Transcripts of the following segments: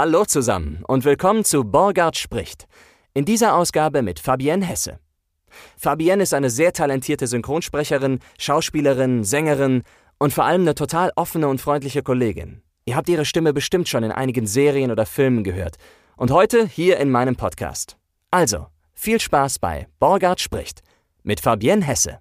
Hallo zusammen und willkommen zu Borgard spricht. In dieser Ausgabe mit Fabienne Hesse. Fabienne ist eine sehr talentierte Synchronsprecherin, Schauspielerin, Sängerin und vor allem eine total offene und freundliche Kollegin. Ihr habt ihre Stimme bestimmt schon in einigen Serien oder Filmen gehört. Und heute hier in meinem Podcast. Also, viel Spaß bei Borgard spricht mit Fabienne Hesse.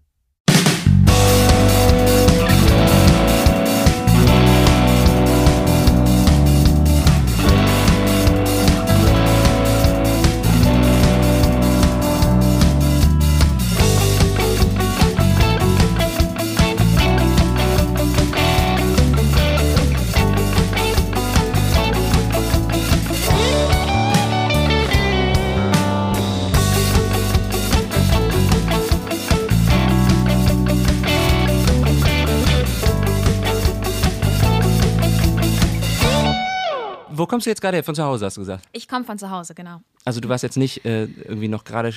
Wo kommst du jetzt gerade her? Von zu Hause, hast du gesagt? Ich komme von zu Hause, genau. Also du warst jetzt nicht äh, irgendwie noch gerade,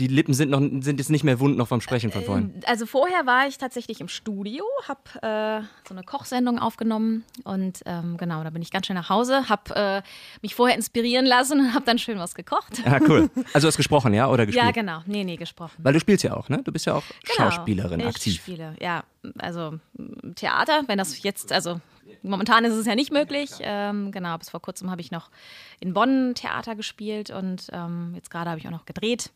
die Lippen sind, noch, sind jetzt nicht mehr wund noch vom Sprechen von vorhin. Also vorher war ich tatsächlich im Studio, habe äh, so eine Kochsendung aufgenommen und ähm, genau, da bin ich ganz schnell nach Hause, habe äh, mich vorher inspirieren lassen und habe dann schön was gekocht. Ja, cool. Also du hast gesprochen, ja? Oder gespielt? Ja, genau. Nee, nee, gesprochen. Weil du spielst ja auch, ne? Du bist ja auch Genau. Schauspielerin, ich aktiv. spiele, ja. Also Theater, wenn das jetzt, also momentan ist es ja nicht möglich. Ähm, genau, bis vor kurzem habe ich noch in Bonn Theater gespielt und ähm, jetzt gerade habe ich auch noch gedreht.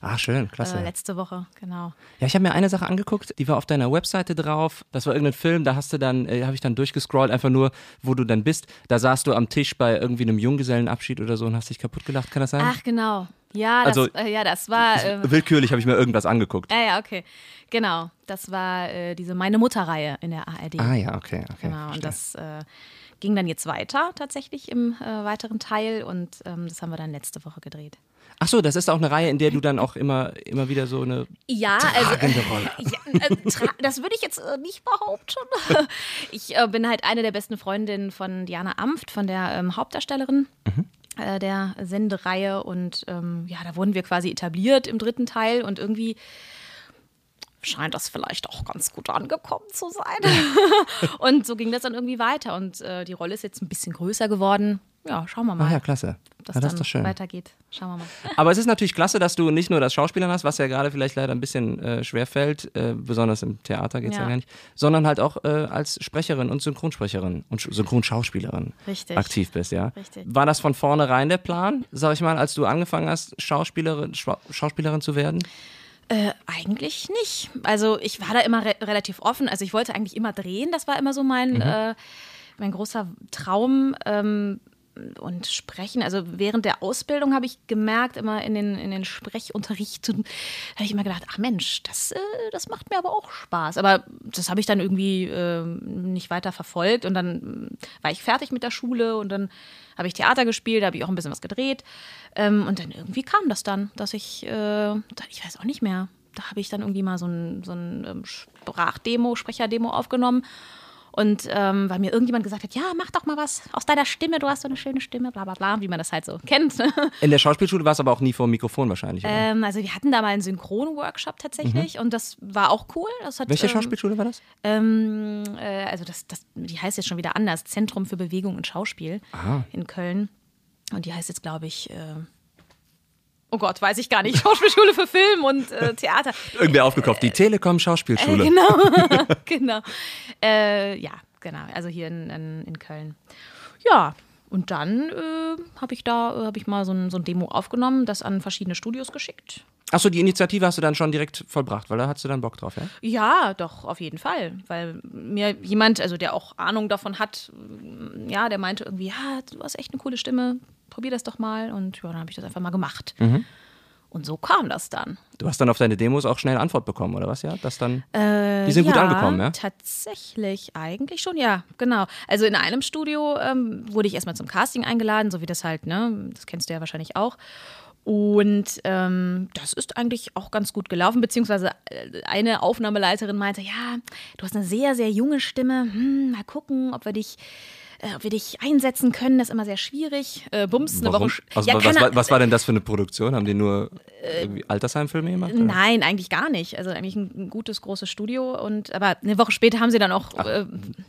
Ah, schön, klasse. Äh, letzte Woche, genau. Ja, ich habe mir eine Sache angeguckt, die war auf deiner Webseite drauf. Das war irgendein Film, da hast du dann, äh, habe ich dann durchgescrollt, einfach nur, wo du dann bist. Da saßt du am Tisch bei irgendwie einem Junggesellenabschied oder so und hast dich kaputt gelacht, kann das sein? Ach, genau. Ja, das, Also- äh, ja, das war. Äh, Willkürlich habe ich mir irgendwas angeguckt. ja, ja, okay. Genau. Das war äh, diese Meine Mutter-Reihe in der ARD. Ah ja, okay, okay. Genau, verstehe. und das äh, ging dann jetzt weiter tatsächlich im äh, weiteren Teil und ähm, das haben wir dann letzte Woche gedreht. Ach so, das ist auch eine Reihe, in der du dann auch immer, immer wieder so eine Ja, also tragende Rolle. ja, äh, tra- das würde ich jetzt äh, nicht behaupten. Ich äh, bin halt eine der besten Freundinnen von Diana Amft, von der ähm, Hauptdarstellerin. äh, Der Sendereihe und ähm, ja, da wurden wir quasi etabliert im dritten Teil und irgendwie scheint das vielleicht auch ganz gut angekommen zu sein. und so ging das dann irgendwie weiter und äh, die Rolle ist jetzt ein bisschen größer geworden. Ja, schauen wir mal, Ah ja, klasse. ob das ja, das dann ist doch schön. weitergeht. Schauen wir mal. Aber es ist natürlich klasse, dass du nicht nur das Schauspielern hast, was ja gerade vielleicht leider ein bisschen äh, schwer fällt, äh, besonders im Theater geht es ja. Ja. gar nicht, sondern halt auch äh, als Sprecherin und Synchronsprecherin und Sch- Synchronschauspielerin Richtig. aktiv bist, ja. Richtig. War das von vornherein der Plan, sag ich mal, als du angefangen hast, Schauspielerin, Schwa Schauspielerin zu werden? Äh, eigentlich nicht. Also ich war da immer re relativ offen. Also ich wollte eigentlich immer drehen. Das war immer so mein, Mhm. äh, mein großer Traum. Ähm, und sprechen, also während der Ausbildung habe ich gemerkt, immer in den, in den Sprechunterrichten, habe ich immer gedacht, ach Mensch, das, äh, das macht mir aber auch Spaß. Aber das habe ich dann irgendwie ähm, nicht weiter verfolgt und dann ähm, war ich fertig mit der Schule und dann habe ich Theater gespielt, da habe ich auch ein bisschen was gedreht. Ähm, und dann irgendwie kam das dann, dass ich, äh, ich weiß auch nicht mehr, da habe ich dann irgendwie mal so ein, so ein ähm, Sprachdemo, Sprecherdemo aufgenommen. Und ähm, weil mir irgendjemand gesagt hat, ja, mach doch mal was aus deiner Stimme, du hast so eine schöne Stimme, bla bla bla, wie man das halt so kennt. ne? In der Schauspielschule war es aber auch nie vor dem Mikrofon wahrscheinlich, ähm, also wir hatten da mal einen Synchron-Workshop tatsächlich und das war auch cool. Das hat, Welche ähm, Schauspielschule war das? ähm, äh, also das, das, die heißt jetzt schon wieder anders, Zentrum für Bewegung und Schauspiel Aha. in Köln. Und die heißt jetzt, glaube ich, äh, oh Gott, weiß ich gar nicht, Schauspielschule für Film und äh, Theater. Irgendwer aufgekauft, die Telekom Schauspielschule. Äh, genau, genau. Äh, ja, genau, also hier in, in, in Köln. Ja, und dann äh, habe ich da äh, hab ich mal so ein, so ein Demo aufgenommen, das an verschiedene Studios geschickt. Achso, die Initiative hast du dann schon direkt vollbracht, weil da hast du dann Bock drauf, ja? Ja, doch, auf jeden Fall. Weil mir jemand, also der auch Ahnung davon hat, ja, der meinte irgendwie, ja, du hast echt eine coole Stimme, probier das doch mal. Und ja, dann habe ich das einfach mal gemacht. Und so kam das dann. Du hast dann auf deine Demos auch schnell Antwort bekommen, oder was, ja? Das dann, die sind gut ja, angekommen, ja? Tatsächlich, eigentlich schon, ja, genau. Also in einem Studio ähm, wurde ich erstmal zum Casting eingeladen, so wie das halt, ne, das kennst du ja wahrscheinlich auch. Und ähm, das ist eigentlich auch ganz gut gelaufen, beziehungsweise äh, eine Aufnahmeleiterin meinte, ja, du hast eine sehr, sehr junge Stimme, hm, mal gucken, ob wir dich äh, ob wir dich einsetzen können. Das ist immer sehr schwierig. Äh, Bums, eine Warum? Woche. Also, Ja, was, war, was war denn das für eine Produktion? Haben die nur irgendwie Altersheimfilme gemacht? oder? Nein, eigentlich gar nicht. Also eigentlich ein, ein gutes, großes Studio. Und aber eine Woche später haben sie dann auch äh,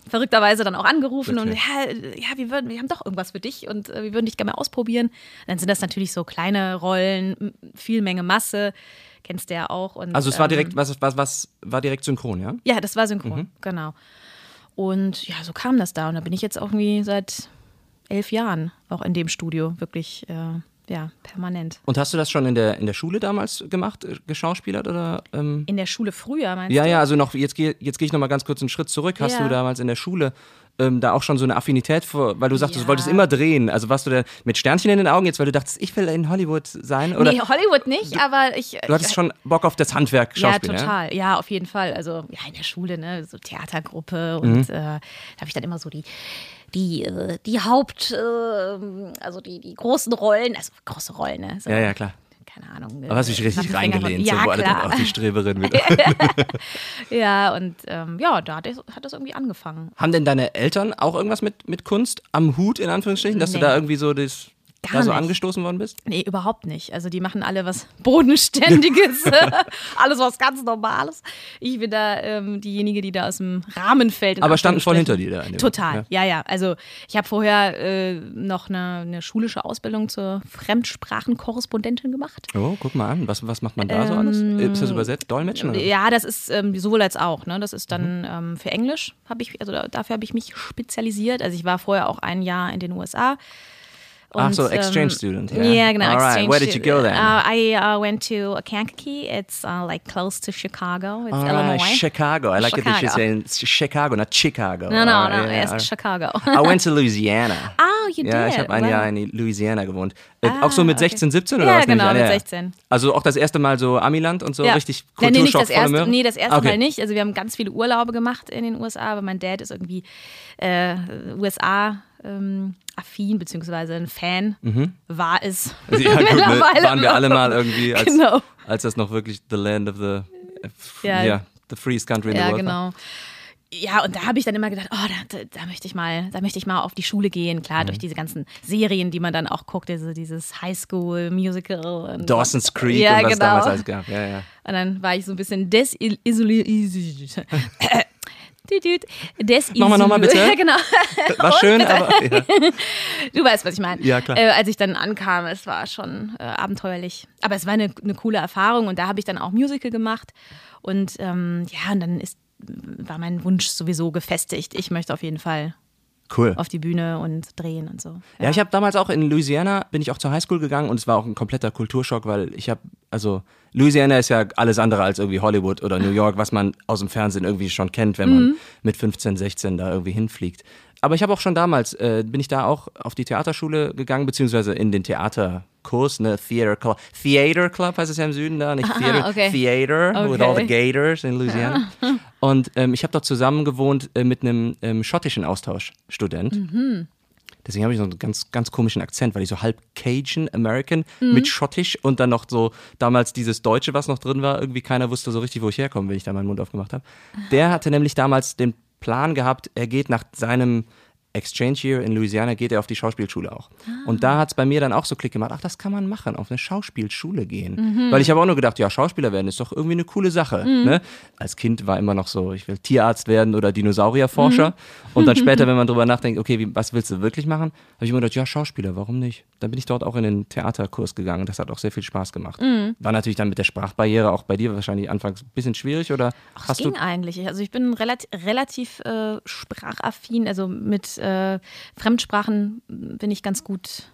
verrückterweise dann auch angerufen und Wirklich? ja, äh, ja, wir würden, wir haben doch irgendwas für dich und äh, wir würden dich gerne mal ausprobieren. Dann sind das natürlich so kleine Rollen, viel Menge Masse. Kennst du ja auch. Und, Also es war ähm, direkt, was, was, was war direkt synchron, ja? Ja, das war synchron, genau. Und ja, so kam das da. Und da bin ich jetzt auch irgendwie seit elf Jahren auch in dem Studio, wirklich, äh, ja, permanent. Und hast du das schon in der, in der Schule damals gemacht, äh, geschauspielert oder? Ähm? In der Schule früher, meinst Ja, du? ja, also noch, jetzt gehe jetzt geh ich noch mal ganz kurz einen Schritt zurück. Hast Ja. du damals in der Schule ähm, da auch schon so eine Affinität vor, weil du sagst, Ja. du wolltest immer drehen. Also warst du da mit Sternchen in den Augen jetzt, weil du dachtest, ich will in Hollywood sein? Oder nee, Hollywood nicht, aber ich. du hattest schon Bock auf das Handwerk Ja, Schauspiel, total. Ja? auf jeden Fall. Also ja, in der Schule, ne, so Theatergruppe Mhm. und äh, da habe ich dann immer so die die äh, die Haupt äh, also die die großen Rollen, also große Rollen, ne? So, Ja, ja, klar. Keine Ahnung. Aber hast du dich richtig reingelehnt, Ja, so, wo alle klar. auch die Streberin wieder. Ja, und ähm, ja, da hat das, hat das irgendwie angefangen. Haben denn deine Eltern auch irgendwas mit, mit Kunst am Hut, in Anführungsstrichen, dass Nee. du da irgendwie so das, Gar da so angestoßen worden bist? Nee, überhaupt nicht. Also die machen alle was Bodenständiges, alles was ganz Normales. Ich bin da ähm, diejenige, die da aus dem Rahmen fällt. Aber standen voll hinter dir da. in dem- Total, ja, ja. Also ich habe vorher äh, noch eine, eine schulische Ausbildung zur Fremdsprachenkorrespondentin gemacht. Oh, guck mal an. Was, was macht man da so alles? Ist das übersetzt? Dolmetschen? Oder? Ähm, Ja, das ist ähm, sowohl als auch. Ne? Das ist dann ähm, für Englisch habe ich, also da- dafür habe ich mich spezialisiert. Also ich war vorher auch ein Jahr in den USA. Ach so, exchange ähm, student, yeah. Yeah, genau. All right. Where did you go then? Uh, I uh, went to Kankakee. It's uh, like close to Chicago. It's All right, Illinois. Chicago. I like it that Chicago. saying Chicago, not Chicago. no, no, All no. right, yeah, it's right. Chicago. I went to Louisiana. oh, you Ja, did. ich habe ein Wow. Jahr in Louisiana gewohnt. Ah, auch so mit okay. 16, 17 oder Ja, was? nehme ich genau, mit Ja, ja. 16. Also auch das erste Mal so Amiland und so Ja. richtig Nein, nee, nicht Kulturschock das erste, nee, das erste Okay. Mal nicht. Also wir haben ganz viele Urlaube gemacht in den USA, aber mein Dad ist irgendwie äh, USA ähm, affin, beziehungsweise ein Fan war es. Mhm. Ja, gut, ne? Waren wir alle mal irgendwie, als, Genau. als das noch wirklich the land of the, Ja. ja, the freest country in the Ja, world war. genau. Ja, und da habe ich dann immer gedacht, oh, da, da, da möchte ich mal, da möchte ich mal auf die Schule gehen. Klar, Mhm. durch diese ganzen Serien, die man dann auch guckt, diese, dieses Highschool-Musical. Dawson's Creek ja, und was genau. damals alles gab. Ja, ja. Und dann war ich so ein bisschen desillusioniert. Des Mach mal noch mal bitte. Ja, genau. War schön, aber ja. Du weißt, was ich meine. Ja, klar. Äh, als ich dann ankam, es war schon äh, abenteuerlich. Aber es war eine, eine coole Erfahrung und da habe ich dann auch Musical gemacht. Und ähm, ja, und dann ist, war mein Wunsch sowieso gefestigt. Ich möchte auf jeden Fall cool. auf die Bühne und drehen und so. Ja, ich habe damals auch in Louisiana, bin ich auch zur Highschool gegangen und es war auch ein kompletter Kulturschock, weil ich habe, also Louisiana ist ja alles andere als irgendwie Hollywood oder New York, was man aus dem Fernsehen irgendwie schon kennt, wenn man mit 15, 16 da irgendwie hinfliegt. Aber ich habe auch schon damals, äh, bin ich da auch auf die Theaterschule gegangen, beziehungsweise in den Theaterkurs, ne, Theater Club. Theater Club heißt es ja im Süden da, nicht Theater, okay. Theater with all the Okay. Gators in Louisiana. Und ähm, ich habe dort zusammen gewohnt äh, mit einem ähm, schottischen Austauschstudent. Deswegen habe ich so einen ganz, ganz komischen Akzent, weil ich so halb Cajun American mit Schottisch und dann noch so damals dieses Deutsche, was noch drin war, irgendwie keiner wusste so richtig, wo ich herkomme, wenn ich da meinen Mund aufgemacht habe. Der hatte nämlich damals den Plan gehabt, er geht nach seinem Exchange Year in Louisiana, geht er auf die Schauspielschule auch. Und da hat es bei mir dann auch so Klick gemacht, ach, das kann man machen, auf eine Schauspielschule gehen. Weil ich habe auch nur gedacht, ja, Schauspieler werden ist doch irgendwie eine coole Sache. Ne? Als Kind war immer noch so, ich will Tierarzt werden oder Dinosaurierforscher. Und dann später, wenn man drüber nachdenkt, okay, wie, was willst du wirklich machen, habe ich immer gedacht, ja, Schauspieler, warum nicht? Dann bin ich dort auch in den Theaterkurs gegangen. Das hat auch sehr viel Spaß gemacht. War natürlich dann mit der Sprachbarriere auch bei dir wahrscheinlich anfangs ein bisschen schwierig oder Ach, hast es du ging eigentlich. Also ich bin relativ, relativ äh, sprachaffin, also mit äh, Fremdsprachen bin ich ganz gut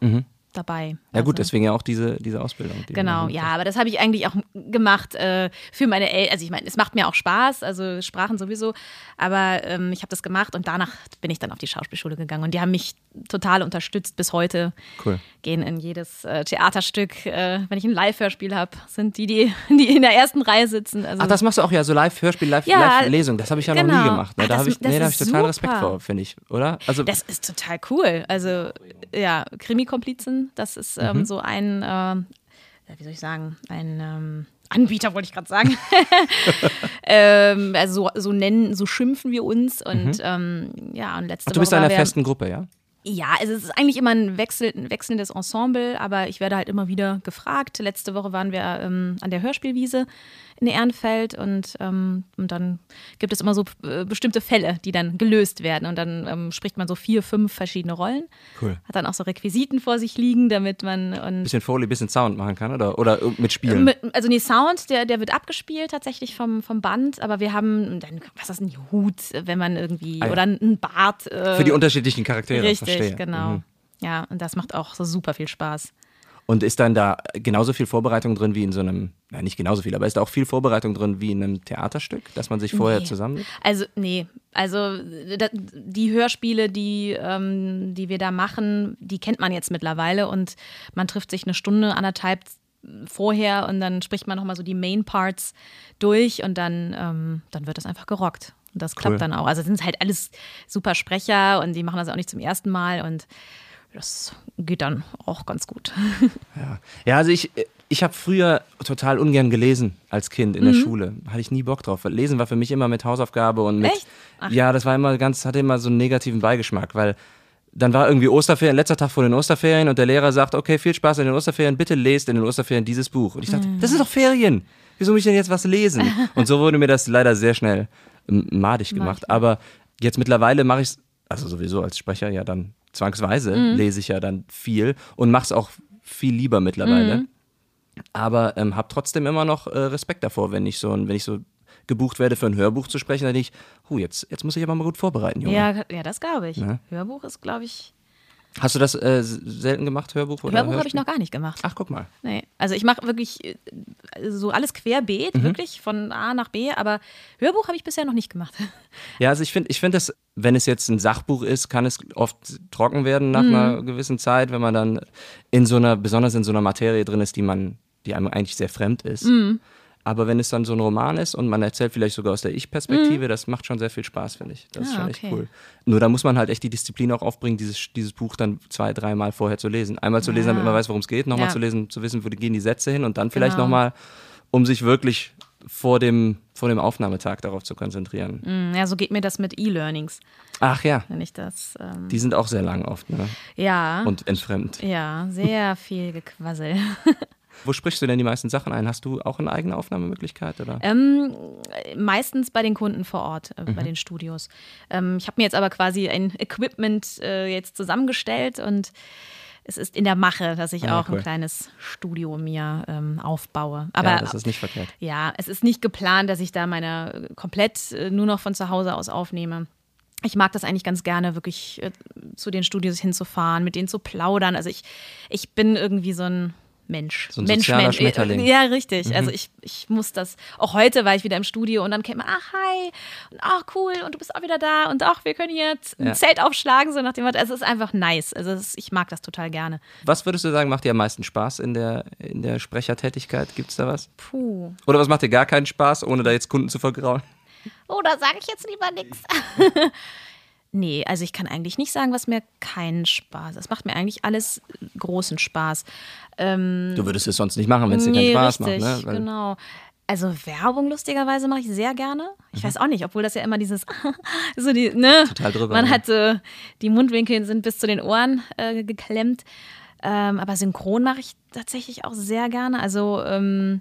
dabei. Ja gut, also, deswegen ja auch diese, diese Ausbildung. die Genau, ja, aber das habe ich eigentlich auch gemacht äh, für meine Eltern. Also ich meine, es macht mir auch Spaß, also Sprachen sowieso, aber ähm, ich habe das gemacht und danach bin ich dann auf die Schauspielschule gegangen und die haben mich total unterstützt bis heute. Cool. Gehen in jedes äh, Theaterstück, äh, wenn ich ein Live-Hörspiel habe, sind die, die, die in der ersten Reihe sitzen. Also, Ach, das machst du auch ja, so Live-Hörspiel, Ja, Live-Lesung. das habe ich ja noch nie genau. gemacht. Ne? Da habe ich, nee, da hab ich total Respekt super. vor, finde ich, oder? Also, Das ist total cool. Also, ja, Krimi-Komplizen, das ist ähm, Mhm. so ein, ja, wie soll ich sagen, ein ähm, Anbieter wollte ich gerade sagen. ähm, also so, so, nennen, so schimpfen wir uns. Und mhm. ähm, ja, und letzte Ach, du bist in einer festen Gruppe, ja? Ja, also es ist eigentlich immer ein, Wechsel, ein wechselndes Ensemble, aber ich werde halt immer wieder gefragt. Letzte Woche waren wir ähm, an der Hörspielwiese in Ehrenfeld und, ähm, und dann gibt es immer so äh, bestimmte Fälle, die dann gelöst werden und dann ähm, spricht man so vier, fünf verschiedene Rollen. Cool. Hat dann auch so Requisiten vor sich liegen, damit man und bisschen Foley, bisschen Sound machen kann oder oder mit Spielen. Also nee, Sound, der, der wird abgespielt tatsächlich vom, vom Band, aber wir haben dann was ist ein Hut, wenn man irgendwie ah, ja. oder ein Bart äh, für die unterschiedlichen Charaktere. Richtig, verstehe. genau. Mhm. Ja, und das macht auch so super viel Spaß. Und ist dann da genauso viel Vorbereitung drin wie in so einem, na nicht genauso viel, aber ist da auch viel Vorbereitung drin wie in einem Theaterstück, dass man sich vorher nee. zusammen. Also, nee. Also die Hörspiele, die, ähm, die wir da machen, die kennt man jetzt mittlerweile und man trifft sich eine Stunde, anderthalb vorher und dann spricht man nochmal so die Main Parts durch und dann, ähm, dann wird das einfach gerockt. Und das klappt cool. dann auch. Also sind halt alles super Sprecher und die machen das auch nicht zum ersten Mal und das geht dann auch ganz gut. Ja, ja also ich, ich habe früher total ungern gelesen als Kind in mhm. der Schule. Hatte ich nie Bock drauf. Lesen war für mich immer mit Hausaufgabe und mit. Echt? Ach. Ja, das war immer ganz, hatte immer so einen negativen Beigeschmack, weil dann war irgendwie Osterferien, letzter Tag vor den Osterferien und der Lehrer sagt, okay, viel Spaß in den Osterferien, bitte lest in den Osterferien dieses Buch. Und ich dachte, mhm. das sind doch Ferien. Wieso muss ich denn jetzt was lesen? Und so wurde mir das leider sehr schnell madig gemacht. Aber jetzt mittlerweile mache ich es, also sowieso als Sprecher ja dann zwangsweise mhm. lese ich ja dann viel und mache es auch viel lieber mittlerweile. Mhm. Aber ähm, habe trotzdem immer noch äh, Respekt davor, wenn ich so, wenn ich so gebucht werde für ein Hörbuch zu sprechen, dann denke ich, huh, jetzt, jetzt muss ich aber mal gut vorbereiten, Junge. Ja, ja das glaube ich. Ja? Hörbuch ist, glaube ich, Hast du das äh, selten gemacht, Hörbuch? Oder Hörbuch habe ich noch gar nicht gemacht. Ach, guck mal. Nee. Also ich mache wirklich äh, so alles querbeet, mhm. wirklich von A nach B, aber Hörbuch habe ich bisher noch nicht gemacht. Ja, also ich finde, ich finde, dass, wenn es jetzt ein Sachbuch ist, kann es oft trocken werden nach mhm. einer gewissen Zeit, wenn man dann in so einer, besonders in so einer Materie drin ist, die man, die einem eigentlich sehr fremd ist. Mhm. Aber wenn es dann so ein Roman ist und man erzählt vielleicht sogar aus der Ich-Perspektive, mhm. das macht schon sehr viel Spaß, finde ich. Das ah, ist schon echt cool. Nur da muss man halt echt die Disziplin auch aufbringen, dieses, dieses Buch dann zwei, dreimal vorher zu lesen. Einmal zu lesen, damit man weiß, worum es geht, nochmal ja. zu lesen, zu wissen, wo gehen die Sätze hin und dann vielleicht genau. nochmal, um sich wirklich vor dem, vor dem Aufnahmetag darauf zu konzentrieren. Mm, ja, so geht mir das mit E-Learnings. Ach ja. Wenn ich das. Ähm die sind auch sehr lang oft, ne? Ja. Und entfremd. Ja, sehr viel Gequassel. Wo sprichst du denn die meisten Sachen ein? Hast du auch eine eigene Aufnahmemöglichkeit? Oder? Ähm, meistens bei den Kunden vor Ort, äh, mhm. bei den Studios. Ähm, ich habe mir jetzt aber quasi ein Equipment äh, jetzt zusammengestellt und es ist in der Mache, dass ich ah, auch cool. ein kleines Studio mir ähm, aufbaue. Aber ja, das ist nicht verkehrt. Ja, es ist nicht geplant, dass ich da meine komplett äh, nur noch von zu Hause aus aufnehme. Ich mag das eigentlich ganz gerne, wirklich äh, zu den Studios hinzufahren, mit denen zu plaudern. Also ich, ich bin irgendwie so ein Mensch. So ein Mensch, Mensch. Schmetterling. Ja, richtig. Mhm. Also ich, ich muss das, auch heute war ich wieder im Studio und dann man, ach hi, und ach cool, und du bist auch wieder da und ach, wir können hier ein ja. Zelt aufschlagen, so nach dem Motto. Also es ist einfach nice. Also ist, ich mag das total gerne. Was würdest du sagen, macht dir am meisten Spaß in der, in der Sprechertätigkeit? Gibt es da was? Puh. Oder was macht dir gar keinen Spaß, ohne da jetzt Kunden zu vergrauen? Oh, da sage ich jetzt lieber nichts. Nee, also ich kann eigentlich nicht sagen, was mir keinen Spaß. Es macht mir eigentlich alles großen Spaß. Ähm, du würdest es sonst nicht machen, wenn es dir nee, keinen Spaß richtig, macht, ne? Weil genau. Also Werbung lustigerweise mache ich sehr gerne. Ich mhm. weiß auch nicht, obwohl das ja immer dieses so die ne Total drüber, man ne? hat so die Mundwinkel sind bis zu den Ohren äh, geklemmt. Ähm, aber Synchron mache ich tatsächlich auch sehr gerne. Also ähm,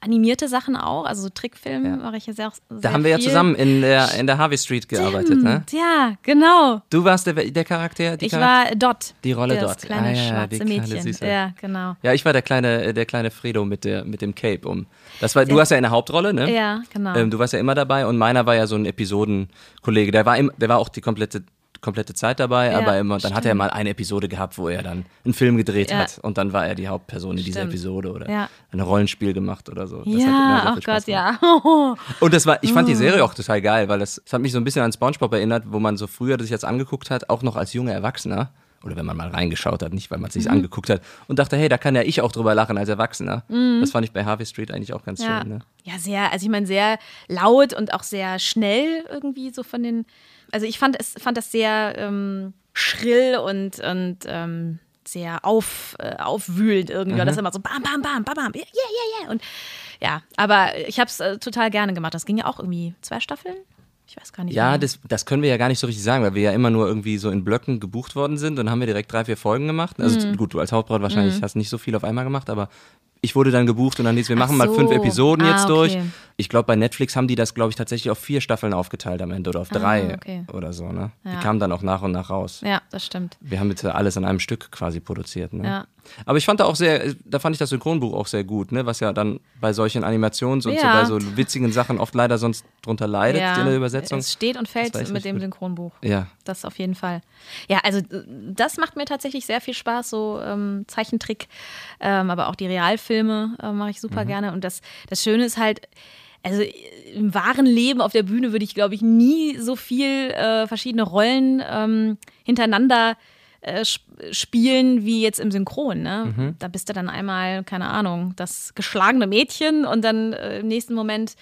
animierte Sachen auch, also so Trickfilme ja. mache ich ja sehr, sehr Da haben wir viel. ja zusammen in der, in der Harvey Street gearbeitet, ne? Ja, genau. Du warst der, der Charakter? ich Charakter? war Dot. Die Rolle das Dot. kleine ah, ja, schwarze Mädchen. Süße. Ja, genau. Ja, ich war der kleine, der kleine Fredo mit, der, mit dem Cape um. Das war, du warst ja in der Hauptrolle, ne? Ja, genau. Ähm, du warst ja immer dabei und meiner war ja so ein Episodenkollege. Der war, im, der war auch die komplette komplette Zeit dabei, ja, aber immer, dann stimmt. hat er mal eine Episode gehabt, wo er dann einen Film gedreht ja. hat und dann war er die Hauptperson in dieser Episode oder ja. ein Rollenspiel gemacht oder so. Das ja, oh Gott, ja. und das war, ich fand die Serie auch total geil, weil das, das hat mich so ein bisschen an SpongeBob erinnert, wo man so früher sich jetzt angeguckt hat, auch noch als junger Erwachsener oder wenn man mal reingeschaut hat, nicht weil man es sich mhm. angeguckt hat und dachte, hey, da kann ja ich auch drüber lachen als Erwachsener. Mhm. Das fand ich bei Harvey Street eigentlich auch ganz ja. schön. Ne? Ja, sehr, also ich meine, sehr laut und auch sehr schnell irgendwie so von den also ich fand, es, fand das sehr ähm, schrill und, und ähm, sehr auf, äh, aufwühlend irgendwie. Mhm. Das ist immer so bam, bam, bam, bam, bam, yeah, yeah, yeah. Und ja, aber ich habe es äh, total gerne gemacht. Das ging ja auch irgendwie zwei Staffeln. Ich weiß gar nicht. Ja, das, das können wir ja gar nicht so richtig sagen, weil wir ja immer nur irgendwie so in Blöcken gebucht worden sind. Dann haben wir direkt drei, vier Folgen gemacht. Also mhm. gut, du als Hauptbraut wahrscheinlich mhm. hast nicht so viel auf einmal gemacht, aber ich wurde dann gebucht und dann hieß, wir machen so. mal fünf Episoden ah, jetzt durch. Okay. Ich glaube, bei Netflix haben die das, glaube ich, tatsächlich auf vier Staffeln aufgeteilt am Ende oder auf ah, drei okay. oder so. Ne? Ja. Die kamen dann auch nach und nach raus. Ja, das stimmt. Wir haben jetzt alles an einem Stück quasi produziert. Ne? Ja. Aber ich fand da auch sehr, da fand ich das Synchronbuch auch sehr gut, ne? was ja dann bei solchen Animations- und ja. so bei so witzigen Sachen oft leider sonst drunter leidet ja. in der Übersetzung. Es steht und fällt mit dem Synchronbuch. Ja. Das auf jeden Fall. Ja, also das macht mir tatsächlich sehr viel Spaß, so ähm, Zeichentrick, ähm, aber auch die Realfilme äh, mache ich super mhm. gerne. Und das, das Schöne ist halt, also im wahren Leben auf der Bühne würde ich, glaube ich, nie so viel äh, verschiedene Rollen ähm, hintereinander äh, spielen wie jetzt im Synchron. Ne? Mhm. Da bist du dann einmal, keine Ahnung, das geschlagene Mädchen und dann äh, im nächsten Moment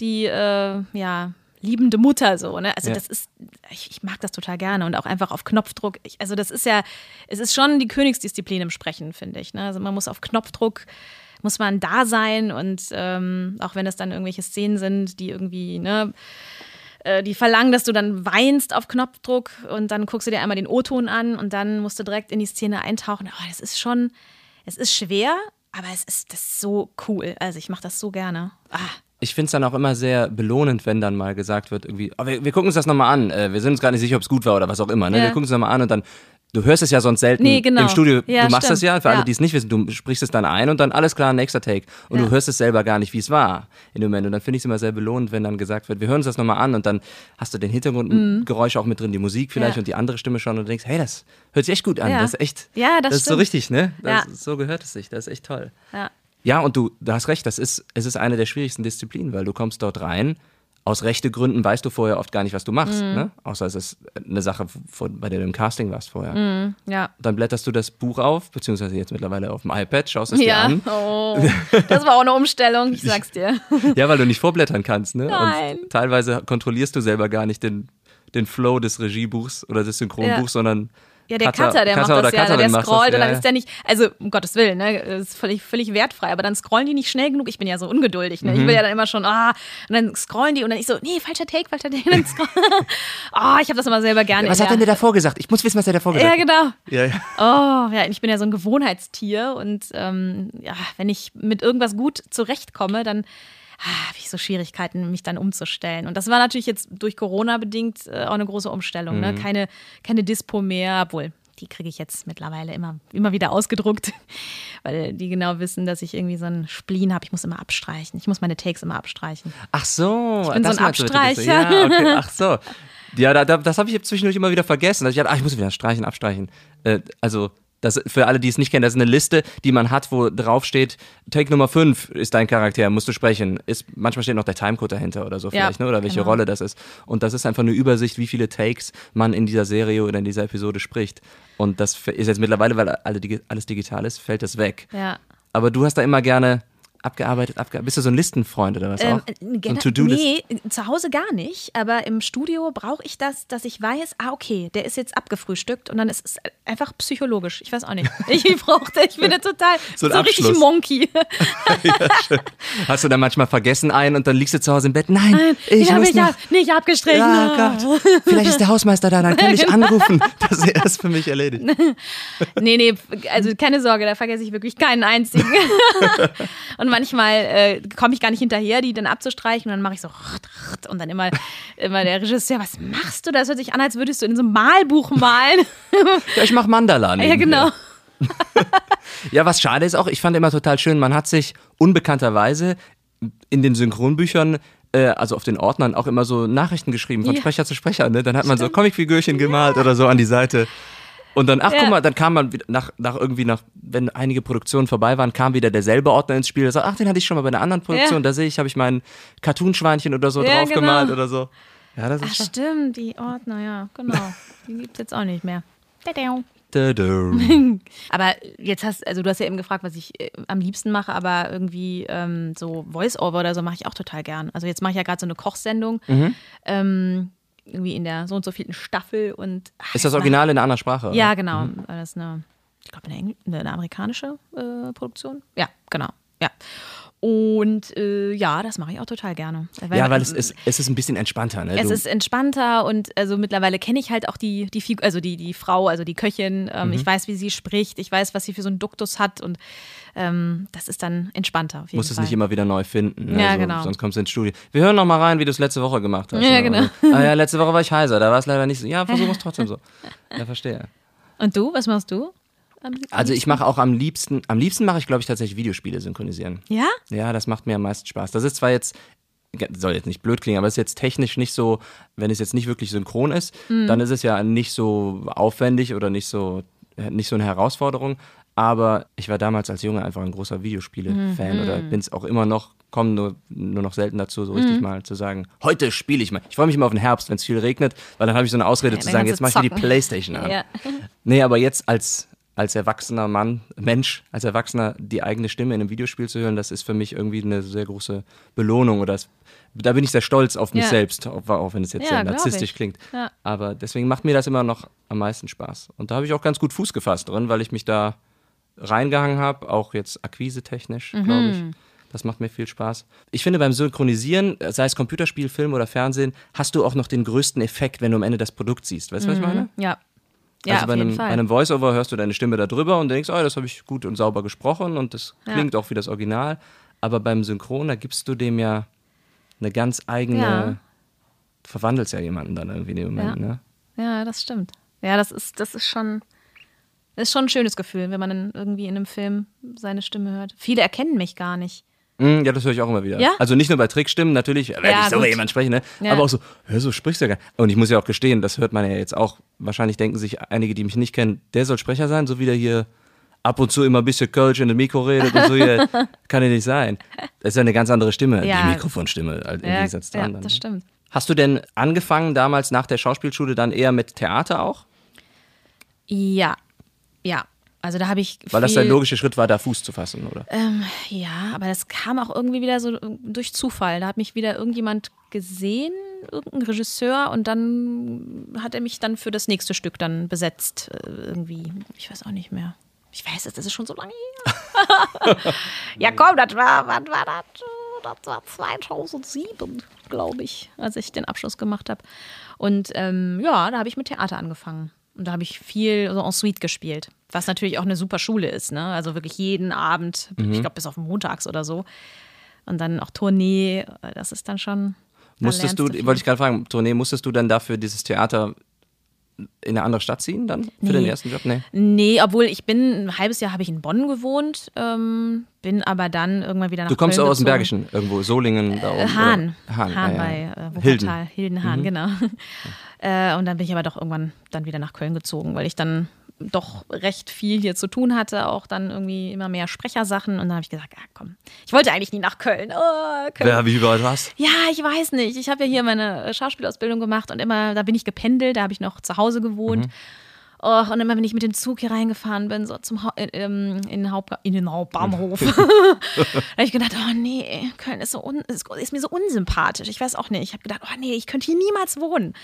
die, äh, ja, liebende Mutter so, ne? Also ja. das ist, ich, ich, mag das total gerne und auch einfach auf Knopfdruck. Ich, also das ist ja, es ist schon die Königsdisziplin im Sprechen, finde ich. Ne? Also man muss auf Knopfdruck muss man da sein und ähm, auch wenn das dann irgendwelche Szenen sind, die irgendwie, ne, äh, die verlangen, dass du dann weinst auf Knopfdruck und dann guckst du dir einmal den O-Ton an und dann musst du direkt in die Szene eintauchen. Oh, das ist schon, es ist schwer, aber es ist, das ist so cool. Also ich mache das so gerne. Ah. Ich finde es dann auch immer sehr belohnend, wenn dann mal gesagt wird, irgendwie, oh, wir, wir gucken uns das nochmal an. Äh, wir sind uns gar nicht sicher, ob es gut war oder was auch immer. Ne? Ja. Wir gucken es nochmal an und dann du hörst es ja sonst selten nee, genau. im Studio. Ja, du machst stimmt. das ja, für alle, die es nicht wissen, du sprichst es dann ein und dann alles klar, nächster Take. Und ja. du hörst es selber gar nicht, wie es war in dem Moment. Und dann finde ich es immer sehr belohnend, wenn dann gesagt wird, wir hören uns das nochmal an und dann hast du den Hintergrundgeräusch mhm. auch mit drin, die Musik vielleicht ja. und die andere Stimme schon und du denkst, hey, das hört sich echt gut an. Das ist echt, ja, das, das ist so richtig, ne? Das, so gehört es sich, das ist echt toll. Ja. Ja, und du, du hast recht, das ist, es ist eine der schwierigsten Disziplinen, weil du kommst dort rein aus rechte Gründen weißt du vorher oft gar nicht, was du machst. Mm. Ne? Außer es ist eine Sache, bei der du im Casting warst vorher. Mm, ja. Dann blätterst du das Buch auf, beziehungsweise jetzt mittlerweile auf dem iPad, schaust es ja. dir an. Oh, das war auch eine Umstellung, ich sag's dir. ja, weil du nicht vorblättern kannst. Ne? Nein. Und teilweise kontrollierst du selber gar nicht den, den Flow des Regiebuchs oder des Synchronbuchs, ja. sondern ja, der Cutter, Cutter der Cutter macht das ja, also der scrollt das, und dann ist der nicht, also um Gottes Willen, ne, ist völlig, völlig wertfrei, aber dann scrollen die nicht schnell genug. Ich bin ja so ungeduldig, ne? Mhm. Ich will ja dann immer schon, ah, und dann scrollen die und dann ich so, nee, falscher Take, falscher Take. Dann oh, ich habe das immer selber gerne. Was ja. hat denn der davor gesagt? Ich muss wissen, was der davor gesagt hat. Ja, genau. Ja, ja. Oh, ja, ich bin ja so ein Gewohnheitstier und ähm, ja, wenn ich mit irgendwas gut zurechtkomme, dann ah, habe ich so Schwierigkeiten, mich dann umzustellen. Und das war natürlich jetzt durch Corona bedingt äh, auch eine große Umstellung. Ne? Mhm. Ne? Keine, keine Dispo mehr, obwohl die kriege ich jetzt mittlerweile immer, immer wieder ausgedruckt, weil die genau wissen, dass ich irgendwie so einen Spleen habe. Ich muss immer abstreichen. Ich muss meine Takes immer abstreichen. Ach so, ich bin so ein Abstreicher. Ja, okay. Ach so. Ja, da, da, das habe ich zwischendurch immer wieder vergessen. Dass ich dachte, ach, ich muss wieder streichen, abstreichen. Äh, also das, für alle, die es nicht kennen, das ist eine Liste, die man hat, wo drauf steht, Take Nummer 5 ist dein Charakter, musst du sprechen. Ist, manchmal steht noch der Timecode dahinter oder so ja, vielleicht, ne? oder welche genau. Rolle das ist. Und das ist einfach eine Übersicht, wie viele Takes man in dieser Serie oder in dieser Episode spricht. Und das ist jetzt mittlerweile, weil alles digital ist, fällt das weg. Ja. Aber du hast da immer gerne abgearbeitet, abgearbeitet. Bist du so ein Listenfreund oder was ähm, auch? So nee, zu Hause gar nicht. Aber im Studio brauche ich das, dass ich weiß, ah, okay, der ist jetzt abgefrühstückt und dann ist es einfach psychologisch. Ich weiß auch nicht. Ich brauchte, ich bin total so, so richtig Monkey. ja, Hast du dann manchmal vergessen einen und dann liegst du zu Hause im Bett? Nein, Nein ich habe ich noch. nicht abgestrichen. Ja, Gott. Vielleicht ist der Hausmeister da, dann kann ich genau. anrufen. Das ist erst für mich erledigt. nee, nee, also keine Sorge, da vergesse ich wirklich keinen einzigen. und manchmal äh, komme ich gar nicht hinterher, die dann abzustreichen und dann mache ich so und dann immer, immer der Regisseur, was machst du? Das hört sich an, als würdest du in so einem Malbuch malen. ja, ich mache Mandala. Ja, genau. ja, was schade ist auch, ich fand immer total schön, man hat sich unbekannterweise in den Synchronbüchern äh, also auf den Ordnern auch immer so Nachrichten geschrieben von ja. Sprecher zu Sprecher. Ne? Dann hat man Stimmt. so Comicfigürchen gemalt ja. oder so an die Seite. Und dann, ach ja. guck mal, dann kam man nach, nach irgendwie nach, wenn einige Produktionen vorbei waren, kam wieder derselbe Ordner ins Spiel. Der sagt, ach, den hatte ich schon mal bei einer anderen Produktion. Ja. Da sehe ich, habe ich mein Cartoonschweinchen oder so ja, drauf genau. gemalt oder so. Ja, das ist ach, stimmt, die Ordner, ja, genau. die gibt es jetzt auch nicht mehr. aber jetzt hast also du hast ja eben gefragt, was ich äh, am liebsten mache, aber irgendwie ähm, so Voice-Over oder so mache ich auch total gern. Also jetzt mache ich ja gerade so eine Kochsendung. Mhm. Ähm, irgendwie in der so und so vierten Staffel und ach, ist das Original in einer anderen Sprache? Ja, genau. Mhm. Das eine, ich glaube, eine, eine, amerikanische äh, Produktion. Ja, genau. Ja. Und äh, ja, das mache ich auch total gerne. Weil, ja, weil es ist, es ist ein bisschen entspannter. Ne? Es du ist entspannter und also mittlerweile kenne ich halt auch die, die, also die, die Frau, also die Köchin. Ähm, mhm. Ich weiß, wie sie spricht, ich weiß, was sie für so einen Duktus hat und ähm, das ist dann entspannter. Auf jeden Musst Fall. es nicht immer wieder neu finden. Ne? Ja, also, genau. Sonst kommst du ins Studio. Wir hören noch mal rein, wie du es letzte Woche gemacht hast. Ja, genau. ah ja, letzte Woche war ich heiser, da war es leider nicht so. Ja, versuch es trotzdem so. Ja, verstehe. Und du, was machst du? Also ich mache auch am liebsten, am liebsten mache ich, glaube ich, tatsächlich Videospiele synchronisieren. Ja? Ja, das macht mir am meisten Spaß. Das ist zwar jetzt, soll jetzt nicht blöd klingen, aber es ist jetzt technisch nicht so, wenn es jetzt nicht wirklich synchron ist, mhm. dann ist es ja nicht so aufwendig oder nicht so, nicht so eine Herausforderung. Aber ich war damals als Junge einfach ein großer Videospiele-Fan mhm. oder bin es auch immer noch, komme nur, nur noch selten dazu, so richtig mhm. mal zu sagen, heute spiele ich mal. Ich freue mich immer auf den Herbst, wenn es viel regnet, weil dann habe ich so eine Ausrede ja, zu sagen, jetzt mache ich mir die Playstation an. Ja. Nee, aber jetzt als als erwachsener Mann, Mensch, als Erwachsener die eigene Stimme in einem Videospiel zu hören, das ist für mich irgendwie eine sehr große Belohnung oder das, da bin ich sehr stolz auf mich ja. selbst, auch wenn es jetzt ja, sehr narzisstisch klingt. Ja. Aber deswegen macht mir das immer noch am meisten Spaß. Und da habe ich auch ganz gut Fuß gefasst drin, weil ich mich da reingehangen habe, auch jetzt akquisetechnisch, mhm. glaube ich. Das macht mir viel Spaß. Ich finde, beim Synchronisieren, sei es Computerspiel, Film oder Fernsehen, hast du auch noch den größten Effekt, wenn du am Ende das Produkt siehst. Weißt du, mhm. was ich mhm. meine? Ja, ja, also bei einem, bei einem Voice-Over hörst du deine Stimme da drüber und denkst, oh, das habe ich gut und sauber gesprochen und das klingt ja. auch wie das Original. Aber beim Synchron, da gibst du dem ja eine ganz eigene, ja. verwandelst ja jemanden dann irgendwie in dem Moment, ja. ne? Ja, das stimmt. Ja, das ist, das ist schon, ist schon ein schönes Gefühl, wenn man dann irgendwie in einem Film seine Stimme hört. Viele erkennen mich gar nicht. Mm, ja, das höre ich auch immer wieder. Ja? Also nicht nur bei Trickstimmen, natürlich werde ja, ich so jemand sprechen, ne? Ja. aber auch so, hör, so sprichst du ja gar nicht. Und ich muss ja auch gestehen, das hört man ja jetzt auch. Wahrscheinlich denken sich einige, die mich nicht kennen, der soll Sprecher sein, so wie der hier ab und zu immer ein bisschen Kölsch in den Mikro redet und so. Hier, kann ja nicht sein. Das ist ja eine ganz andere Stimme, die Mikrofonstimme halt im Gegensatz zu ja, anderen. das stimmt. Hast du denn angefangen damals nach der Schauspielschule dann eher mit Theater auch? Ja, ja. Also da habe ich. Weil das der logische Schritt war, da Fuß zu fassen, oder? Ähm, ja, aber das kam auch irgendwie wieder so durch Zufall. Da hat mich wieder irgendjemand gesehen, irgendein Regisseur, und dann hat er mich dann für das nächste Stück dann besetzt. Äh, irgendwie, ich weiß auch nicht mehr. Ich weiß es, das ist schon so lange her. ja, komm, das war, wann war das? Das war 2007, glaube ich, als ich den Abschluss gemacht habe. Und ähm, ja, da habe ich mit Theater angefangen. Und da habe ich viel so en suite gespielt. Was natürlich auch eine super Schule ist, ne? Also wirklich jeden Abend, mhm. ich glaube bis auf montags oder so. Und dann auch Tournee, das ist dann schon. Musstest du, wollte ich gerade fragen, Tournee, musstest du dann dafür dieses Theater in eine andere Stadt ziehen dann für nee. den ersten Job? Nee. Nee, obwohl ich bin, ein halbes Jahr habe ich in Bonn gewohnt, ähm, bin aber dann irgendwann wieder nach Du kommst Köln auch aus dem Bergischen, irgendwo, Solingen da oben. Hahn. Hahn, Hahn ja, ja. bei äh, Wuppertal, Hilden, Hildenhahn, mhm. genau. Äh, und dann bin ich aber doch irgendwann dann wieder nach Köln gezogen, weil ich dann doch recht viel hier zu tun hatte, auch dann irgendwie immer mehr Sprechersachen. Und dann habe ich gesagt, ah, komm, ich wollte eigentlich nie nach Köln. Oh, Köln. Wer, wie weit warst Ja, ich weiß nicht. Ich habe ja hier meine Schauspielausbildung gemacht und immer, da bin ich gependelt, da habe ich noch zu Hause gewohnt. Mhm. Oh, und immer, wenn ich mit dem Zug hier reingefahren bin, so zum ha in, ähm, in, den Haupt in den Hauptbahnhof, habe ich gedacht, oh nee, Köln ist, so ist, ist, mir so unsympathisch. Ich weiß auch nicht. Ich habe gedacht, oh nee, ich könnte hier niemals wohnen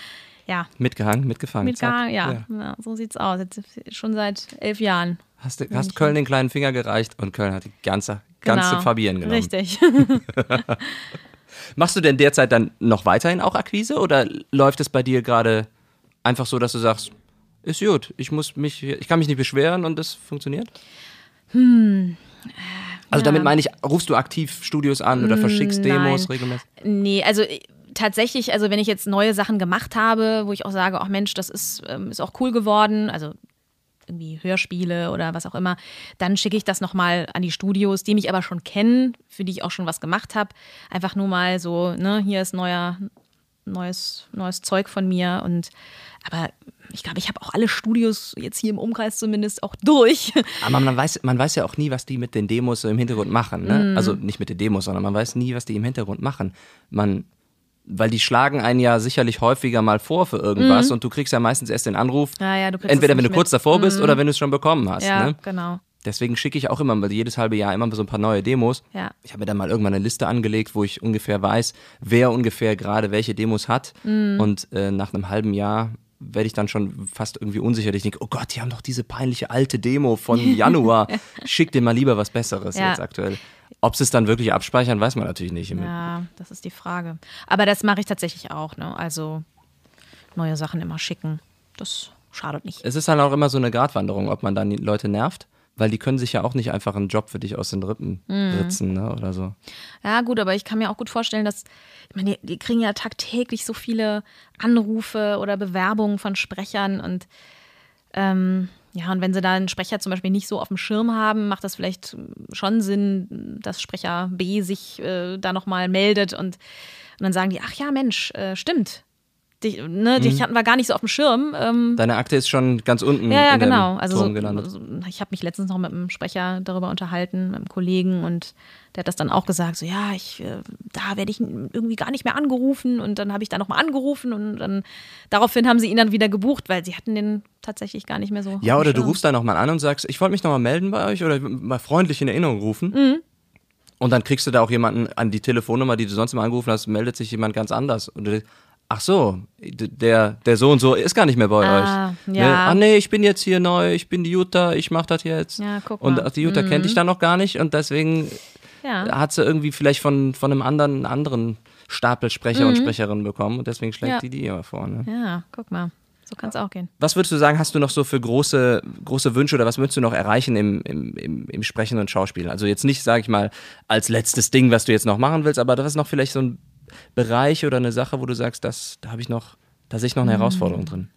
ja. Mitgehangen, mitgefangen. Mitgehangen, ja. Ja. ja. So sieht's aus. Jetzt schon seit elf Jahren. Hast, du, hast Köln den kleinen Finger gereicht und Köln hat die ganze, ganze genau. Fabienne genommen. Richtig. Machst du denn derzeit dann noch weiterhin auch Akquise oder läuft es bei dir gerade einfach so, dass du sagst, ist gut, ich muss mich, ich kann mich nicht beschweren und das funktioniert? Hm. Also ja. damit meine ich, rufst du aktiv Studios an oder verschickst Nein. Demos regelmäßig? Nee, also tatsächlich, also wenn ich jetzt neue Sachen gemacht habe, wo ich auch sage, ach Mensch, das ist, ähm, ist auch cool geworden, also irgendwie Hörspiele oder was auch immer, dann schicke ich das nochmal an die Studios, die mich aber schon kennen, für die ich auch schon was gemacht habe. Einfach nur mal so, ne, hier ist neuer, neues, neues Zeug von mir und aber ich glaube, ich habe auch alle Studios jetzt hier im Umkreis zumindest auch durch. Aber man weiß, man weiß ja auch nie, was die mit den Demos im Hintergrund machen. Ne? Mm. Also nicht mit den Demos, sondern man weiß nie, was die im Hintergrund machen. Man weil die schlagen einen ja sicherlich häufiger mal vor für irgendwas mhm. und du kriegst ja meistens erst den Anruf, ja, ja, entweder wenn du mit. kurz davor bist mhm. oder wenn du es schon bekommen hast. Ja, ne? genau. Deswegen schicke ich auch immer jedes halbe Jahr immer so ein paar neue Demos. Ja. Ich habe mir dann mal irgendwann eine Liste angelegt, wo ich ungefähr weiß, wer ungefähr gerade welche Demos hat. Mhm. Und äh, nach einem halben Jahr werde ich dann schon fast irgendwie unsicher. Ich denke, oh Gott, die haben doch diese peinliche alte Demo von Januar. Schick dir mal lieber was Besseres Ja. jetzt aktuell. Ob sie es dann wirklich abspeichern, weiß man natürlich nicht. Ja, das ist die Frage. Aber das mache ich tatsächlich auch, ne? Also neue Sachen immer schicken. Das schadet nicht. Es ist dann auch immer so eine Gratwanderung, ob man dann die Leute nervt, weil die können sich ja auch nicht einfach einen Job für dich aus den Rippen Mhm. ritzen ne, oder so. Ja, gut, aber ich kann mir auch gut vorstellen, dass, ich meine, die, die kriegen ja tagtäglich so viele Anrufe oder Bewerbungen von Sprechern und ähm, ja, und wenn sie da einen Sprecher zum Beispiel nicht so auf dem Schirm haben, macht das vielleicht schon Sinn, dass Sprecher B sich äh, da nochmal meldet und, und dann sagen die, ach ja, Mensch, äh, stimmt. Dich, ne, Mhm. dich hatten wir gar nicht so auf dem Schirm. Ähm, Deine Akte ist schon ganz unten ja, ja, genau. Also so, ich habe mich letztens noch mit einem Sprecher darüber unterhalten, mit einem Kollegen und der hat das dann auch gesagt, so ja, ich äh, da werde ich irgendwie gar nicht mehr angerufen und dann habe ich da nochmal angerufen und dann daraufhin haben sie ihn dann wieder gebucht, weil sie hatten den tatsächlich gar nicht mehr so. Ja, oder du rufst da nochmal an und sagst, ich wollte mich nochmal melden bei euch oder mal freundlich in Erinnerung rufen. Mhm. Und dann kriegst du da auch jemanden an die Telefonnummer, die du sonst immer angerufen hast, meldet sich jemand ganz anders. Und du denkst, ach so, der, der so und so ist gar nicht mehr bei Ah, euch. ja. Ne? Ah nee, ich bin jetzt hier neu, ich bin die Jutta, ich mach das jetzt. Ja, guck und mal. Mhm. die Jutta kennt dich dann noch gar nicht und deswegen Ja. hat sie irgendwie vielleicht von, von einem anderen, einen anderen Stapel Sprecher und Sprecherinnen bekommen und deswegen schlägt Mhm. Ja. die die immer vor. Ne? ja, guck mal. So kann es auch gehen. Was würdest du sagen, hast du noch so für große, große Wünsche oder was würdest du noch erreichen im, im, im, im Sprechen und Schauspiel? Also jetzt nicht, sage ich mal, als letztes Ding, was du jetzt noch machen willst, aber das ist noch vielleicht so ein Bereich oder eine Sache, wo du sagst, das, da habe ich noch, da sehe ich noch eine Herausforderung drin.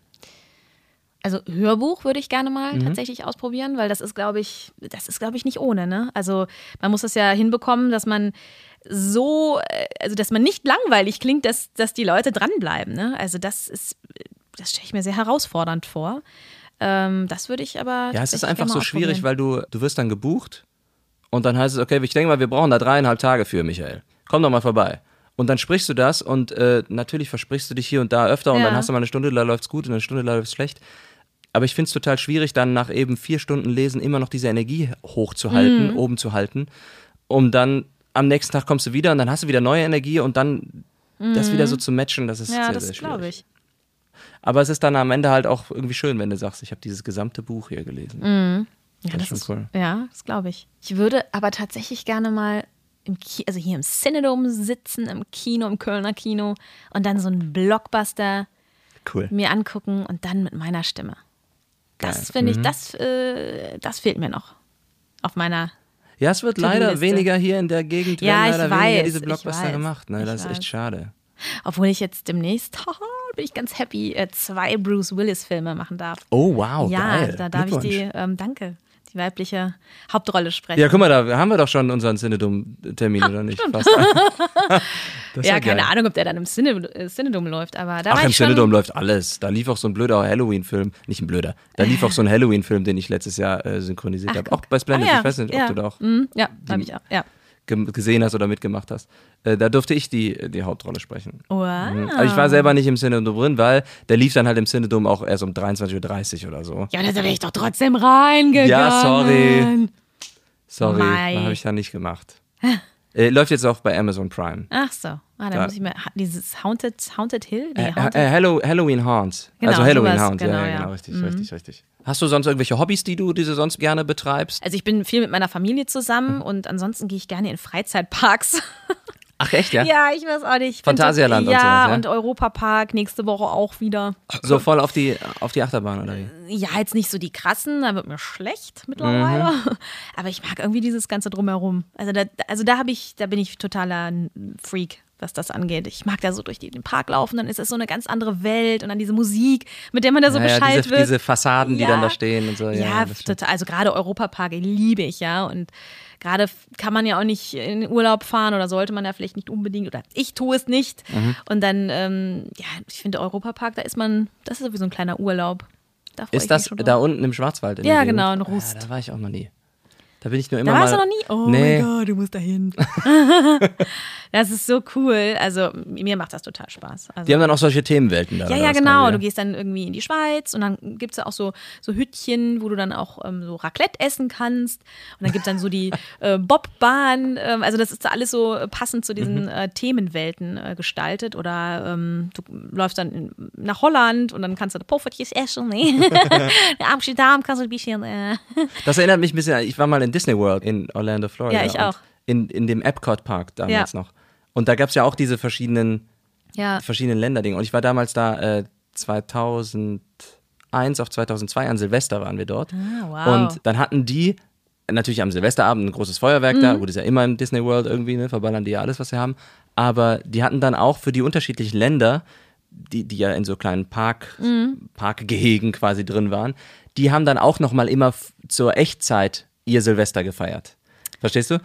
Also Hörbuch würde ich gerne mal Mhm. tatsächlich ausprobieren, weil das ist, glaube ich, das ist, glaube ich, nicht ohne. Ne? Also man muss es ja hinbekommen, dass man so, äh, also dass man nicht langweilig klingt, dass, dass die Leute dranbleiben. Ne? Also das ist, das stelle ich mir sehr herausfordernd vor. Ähm, das würde ich aber. Ja, es ist einfach so schwierig, weil du, du wirst dann gebucht und dann heißt es, okay, ich denke mal, wir brauchen da dreieinhalb Tage für, Michael. Komm doch mal vorbei. Und dann sprichst du das und äh, natürlich versprichst du dich hier und da öfter und Ja. dann hast du mal eine Stunde, da läuft's gut und eine Stunde, da läuft's schlecht. Aber ich finde es total schwierig, dann nach eben vier Stunden Lesen immer noch diese Energie hochzuhalten, Mhm. oben zu halten, um dann am nächsten Tag kommst du wieder und dann hast du wieder neue Energie und dann das wieder so zu matchen, das ist Mhm. Ja, sehr, das sehr glaube schwierig. ich. Aber es ist dann am Ende halt auch irgendwie schön, wenn du sagst, ich habe dieses gesamte Buch hier gelesen. Ja, Das das ist schon ist, cool. ja, das glaube ich. Ich würde aber tatsächlich gerne mal im Ki also hier im Cinedome sitzen, im Kino, im Kölner Kino und dann so einen Blockbuster Cool. mir angucken und dann mit meiner Stimme. Das finde ich, das, äh, das fehlt mir noch auf meiner. Ja, es wird leider weniger hier in der Gegend, Ja, werden ich leider weniger weiß, diese ich Blockbuster weiß, gemacht. Ne? Das ist echt schade. Obwohl ich jetzt demnächst, haha, bin ich ganz happy, äh, zwei Bruce Willis-Filme machen darf. Oh, wow, ja, geil. da darf ich die, ähm, danke, die weibliche Hauptrolle sprechen. Ja, guck mal, da haben wir doch schon unseren Cinedom-Termin, oder nicht? Ja, geil. keine Ahnung, ob der dann im Cine, äh, läuft, aber da Ach, im Cinedom läuft alles. Da lief auch so ein blöder Halloween-Film. Nicht ein blöder. Da lief auch so ein Halloween-Film, den ich letztes Jahr äh, synchronisiert habe. Auch bei Splendid. Ah, ja. Ich weiß nicht, ob ja. du da auch Mhm, ja, habe ich auch. Ja. Ge- gesehen hast oder mitgemacht hast. Äh, da durfte ich die, die Hauptrolle sprechen. Wow. Aber ich war selber nicht im Cinedom drin, weil der lief dann halt im Cinedom auch erst um 23.30 Uhr oder so. Ja, da wäre ich doch trotzdem reingegangen. Ja, sorry. Sorry, habe ich ja nicht gemacht. äh, läuft jetzt auch bei Amazon Prime. Ach so. Ah, dann Da- muss ich mir dieses Haunted, Haunted Hill? Nee, Äh, Haunted. äh, Hallow, Halloween Haunts. Genau, also Halloween sowas, Haunts, genau, ja, ja, genau, richtig, richtig, richtig. Hast du sonst irgendwelche Hobbys, die du diese sonst gerne betreibst? also ich bin viel mit meiner Familie zusammen und ansonsten gehe ich gerne in Freizeitparks. Ach echt, ja? ja, ich weiß auch nicht. Phantasialand und tot- ja, sowas, ja? und Europapark nächste Woche auch wieder. So voll auf die, auf die Achterbahn, oder wie? Ja, jetzt nicht so die krassen, da wird mir schlecht mittlerweile. Mhm. Aber ich mag irgendwie dieses Ganze drumherum. Also da, also da habe ich, da bin ich totaler Freak, was das angeht. Ich mag da so durch den Park laufen, dann ist es so eine ganz andere Welt und dann diese Musik, mit der man da so ja, ja, beschallt diese, wird. diese Fassaden, die Ja. dann da stehen und so. Ja, Ja, total. Also gerade Europapark liebe ich ja. Und gerade kann man ja auch nicht in Urlaub fahren oder sollte man ja vielleicht nicht unbedingt oder ich tue es nicht. Mhm. Und dann, ähm, ja, ich finde Europapark, da ist man, das ist sowieso ein kleiner Urlaub. Da Ist das drauf. da unten im Schwarzwald? In Ja, genau, in Rust. Ja, da war ich auch noch nie. Da bin ich nur immer Da mal. warst du noch nie? Oh nee. mein Gott, du musst da hin. Das ist so cool. Also mir macht das total Spaß. Also, Die haben dann auch solche Themenwelten da. ja, ja, genau. Du gehst dann irgendwie in die Schweiz und dann gibt es ja auch so, so Hüttchen, wo du dann auch ähm, so Raclette essen kannst. Und dann gibt es dann so die äh, Bobbahn. Ähm, also das ist alles so passend zu diesen Mhm. äh, Themenwelten äh, gestaltet. Oder ähm, du läufst dann in, nach Holland und dann kannst du da Poffertjes essen. Nee. Amsterdam kannst du ein bisschen... Äh, Das erinnert mich ein bisschen, an- ich war mal in Disney World in Orlando, Florida. Ja, ich auch. In, in dem Epcot Park damals Ja. noch. Und da gab es ja auch diese verschiedenen, ja. verschiedenen Länderdinge. Und ich war damals da äh, 2001 auf 2002 an Silvester waren wir dort. Ah, wow. Und dann hatten die natürlich am Silvesterabend ein großes Feuerwerk Mhm. da. Gut, ist ja immer in Disney World irgendwie, ne? verballern die ja alles, was sie haben. Aber die hatten dann auch für die unterschiedlichen Länder, die, die ja in so kleinen Park, Mhm. Parkgehegen quasi drin waren, die haben dann auch nochmal immer zur Echtzeit ihr Silvester gefeiert. Verstehst du?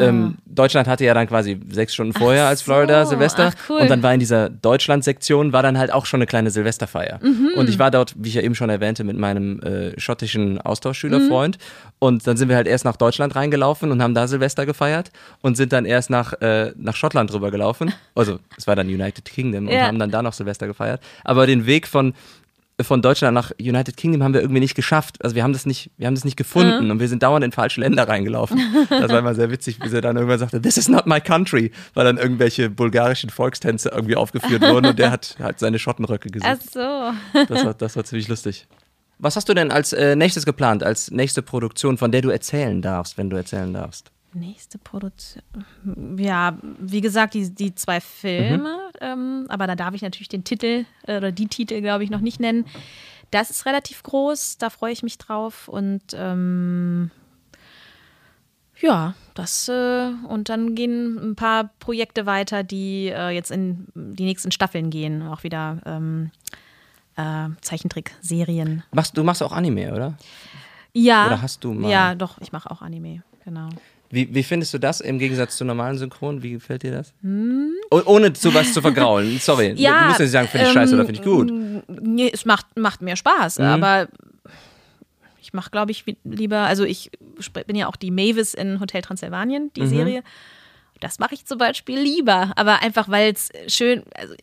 Ähm, Deutschland hatte ja dann quasi sechs Stunden vorher als Florida Ah. so. Silvester. Ach, cool. Und dann war in dieser Deutschland-Sektion war dann halt auch schon eine kleine Silvesterfeier. Mhm. Und ich war dort, wie ich ja eben schon erwähnte, mit meinem äh, schottischen Mhm. Austauschschülerfreund. Und dann sind wir halt erst nach Deutschland reingelaufen und haben da Silvester gefeiert und sind dann erst nach, äh, nach Schottland rüber gelaufen. Also es war dann United Kingdom und Ja. haben dann da noch Silvester gefeiert. Aber den Weg von von Deutschland nach United Kingdom haben wir irgendwie nicht geschafft. Also wir haben das nicht, wir haben das nicht gefunden und wir sind dauernd in falsche Länder reingelaufen. Das war immer sehr witzig, wie sie dann irgendwann sagte, this is not my country, weil dann irgendwelche bulgarischen Volkstänze irgendwie aufgeführt wurden und der hat halt seine Schottenröcke Ach gesungen. so. Das war, das war ziemlich lustig. Was hast du denn als äh, nächstes geplant, als nächste Produktion, von der du erzählen darfst, wenn du erzählen darfst? Nächste Produktion. Ja, wie gesagt, die, die zwei Filme, ähm, aber da darf ich natürlich den Titel äh, oder die Titel, glaube ich, noch nicht nennen. Das ist relativ groß, da freue ich mich drauf und ähm, ja, das äh, und dann gehen ein paar Projekte weiter, die äh, jetzt in die nächsten Staffeln gehen, auch wieder ähm, äh, Zeichentrickserien. Machst, du machst auch Anime, oder? Ja. Oder hast du mal- Ja, doch, ich mache auch Anime, genau. Wie, wie findest du das im Gegensatz zu normalen Synchron? Wie gefällt dir das? Oh, ohne zu was zu vergraulen. Sorry. Hm? Ja, du musst ja nicht sagen, finde ich ähm, scheiße oder finde ich gut. Nee, es macht, macht mir Spaß, Mhm. aber ich mache, glaube ich, lieber, also ich bin ja auch die Mavis in Hotel Transsilvanien, Mhm. die Serie. Das mache ich zum Beispiel lieber, aber einfach, weil es schön, also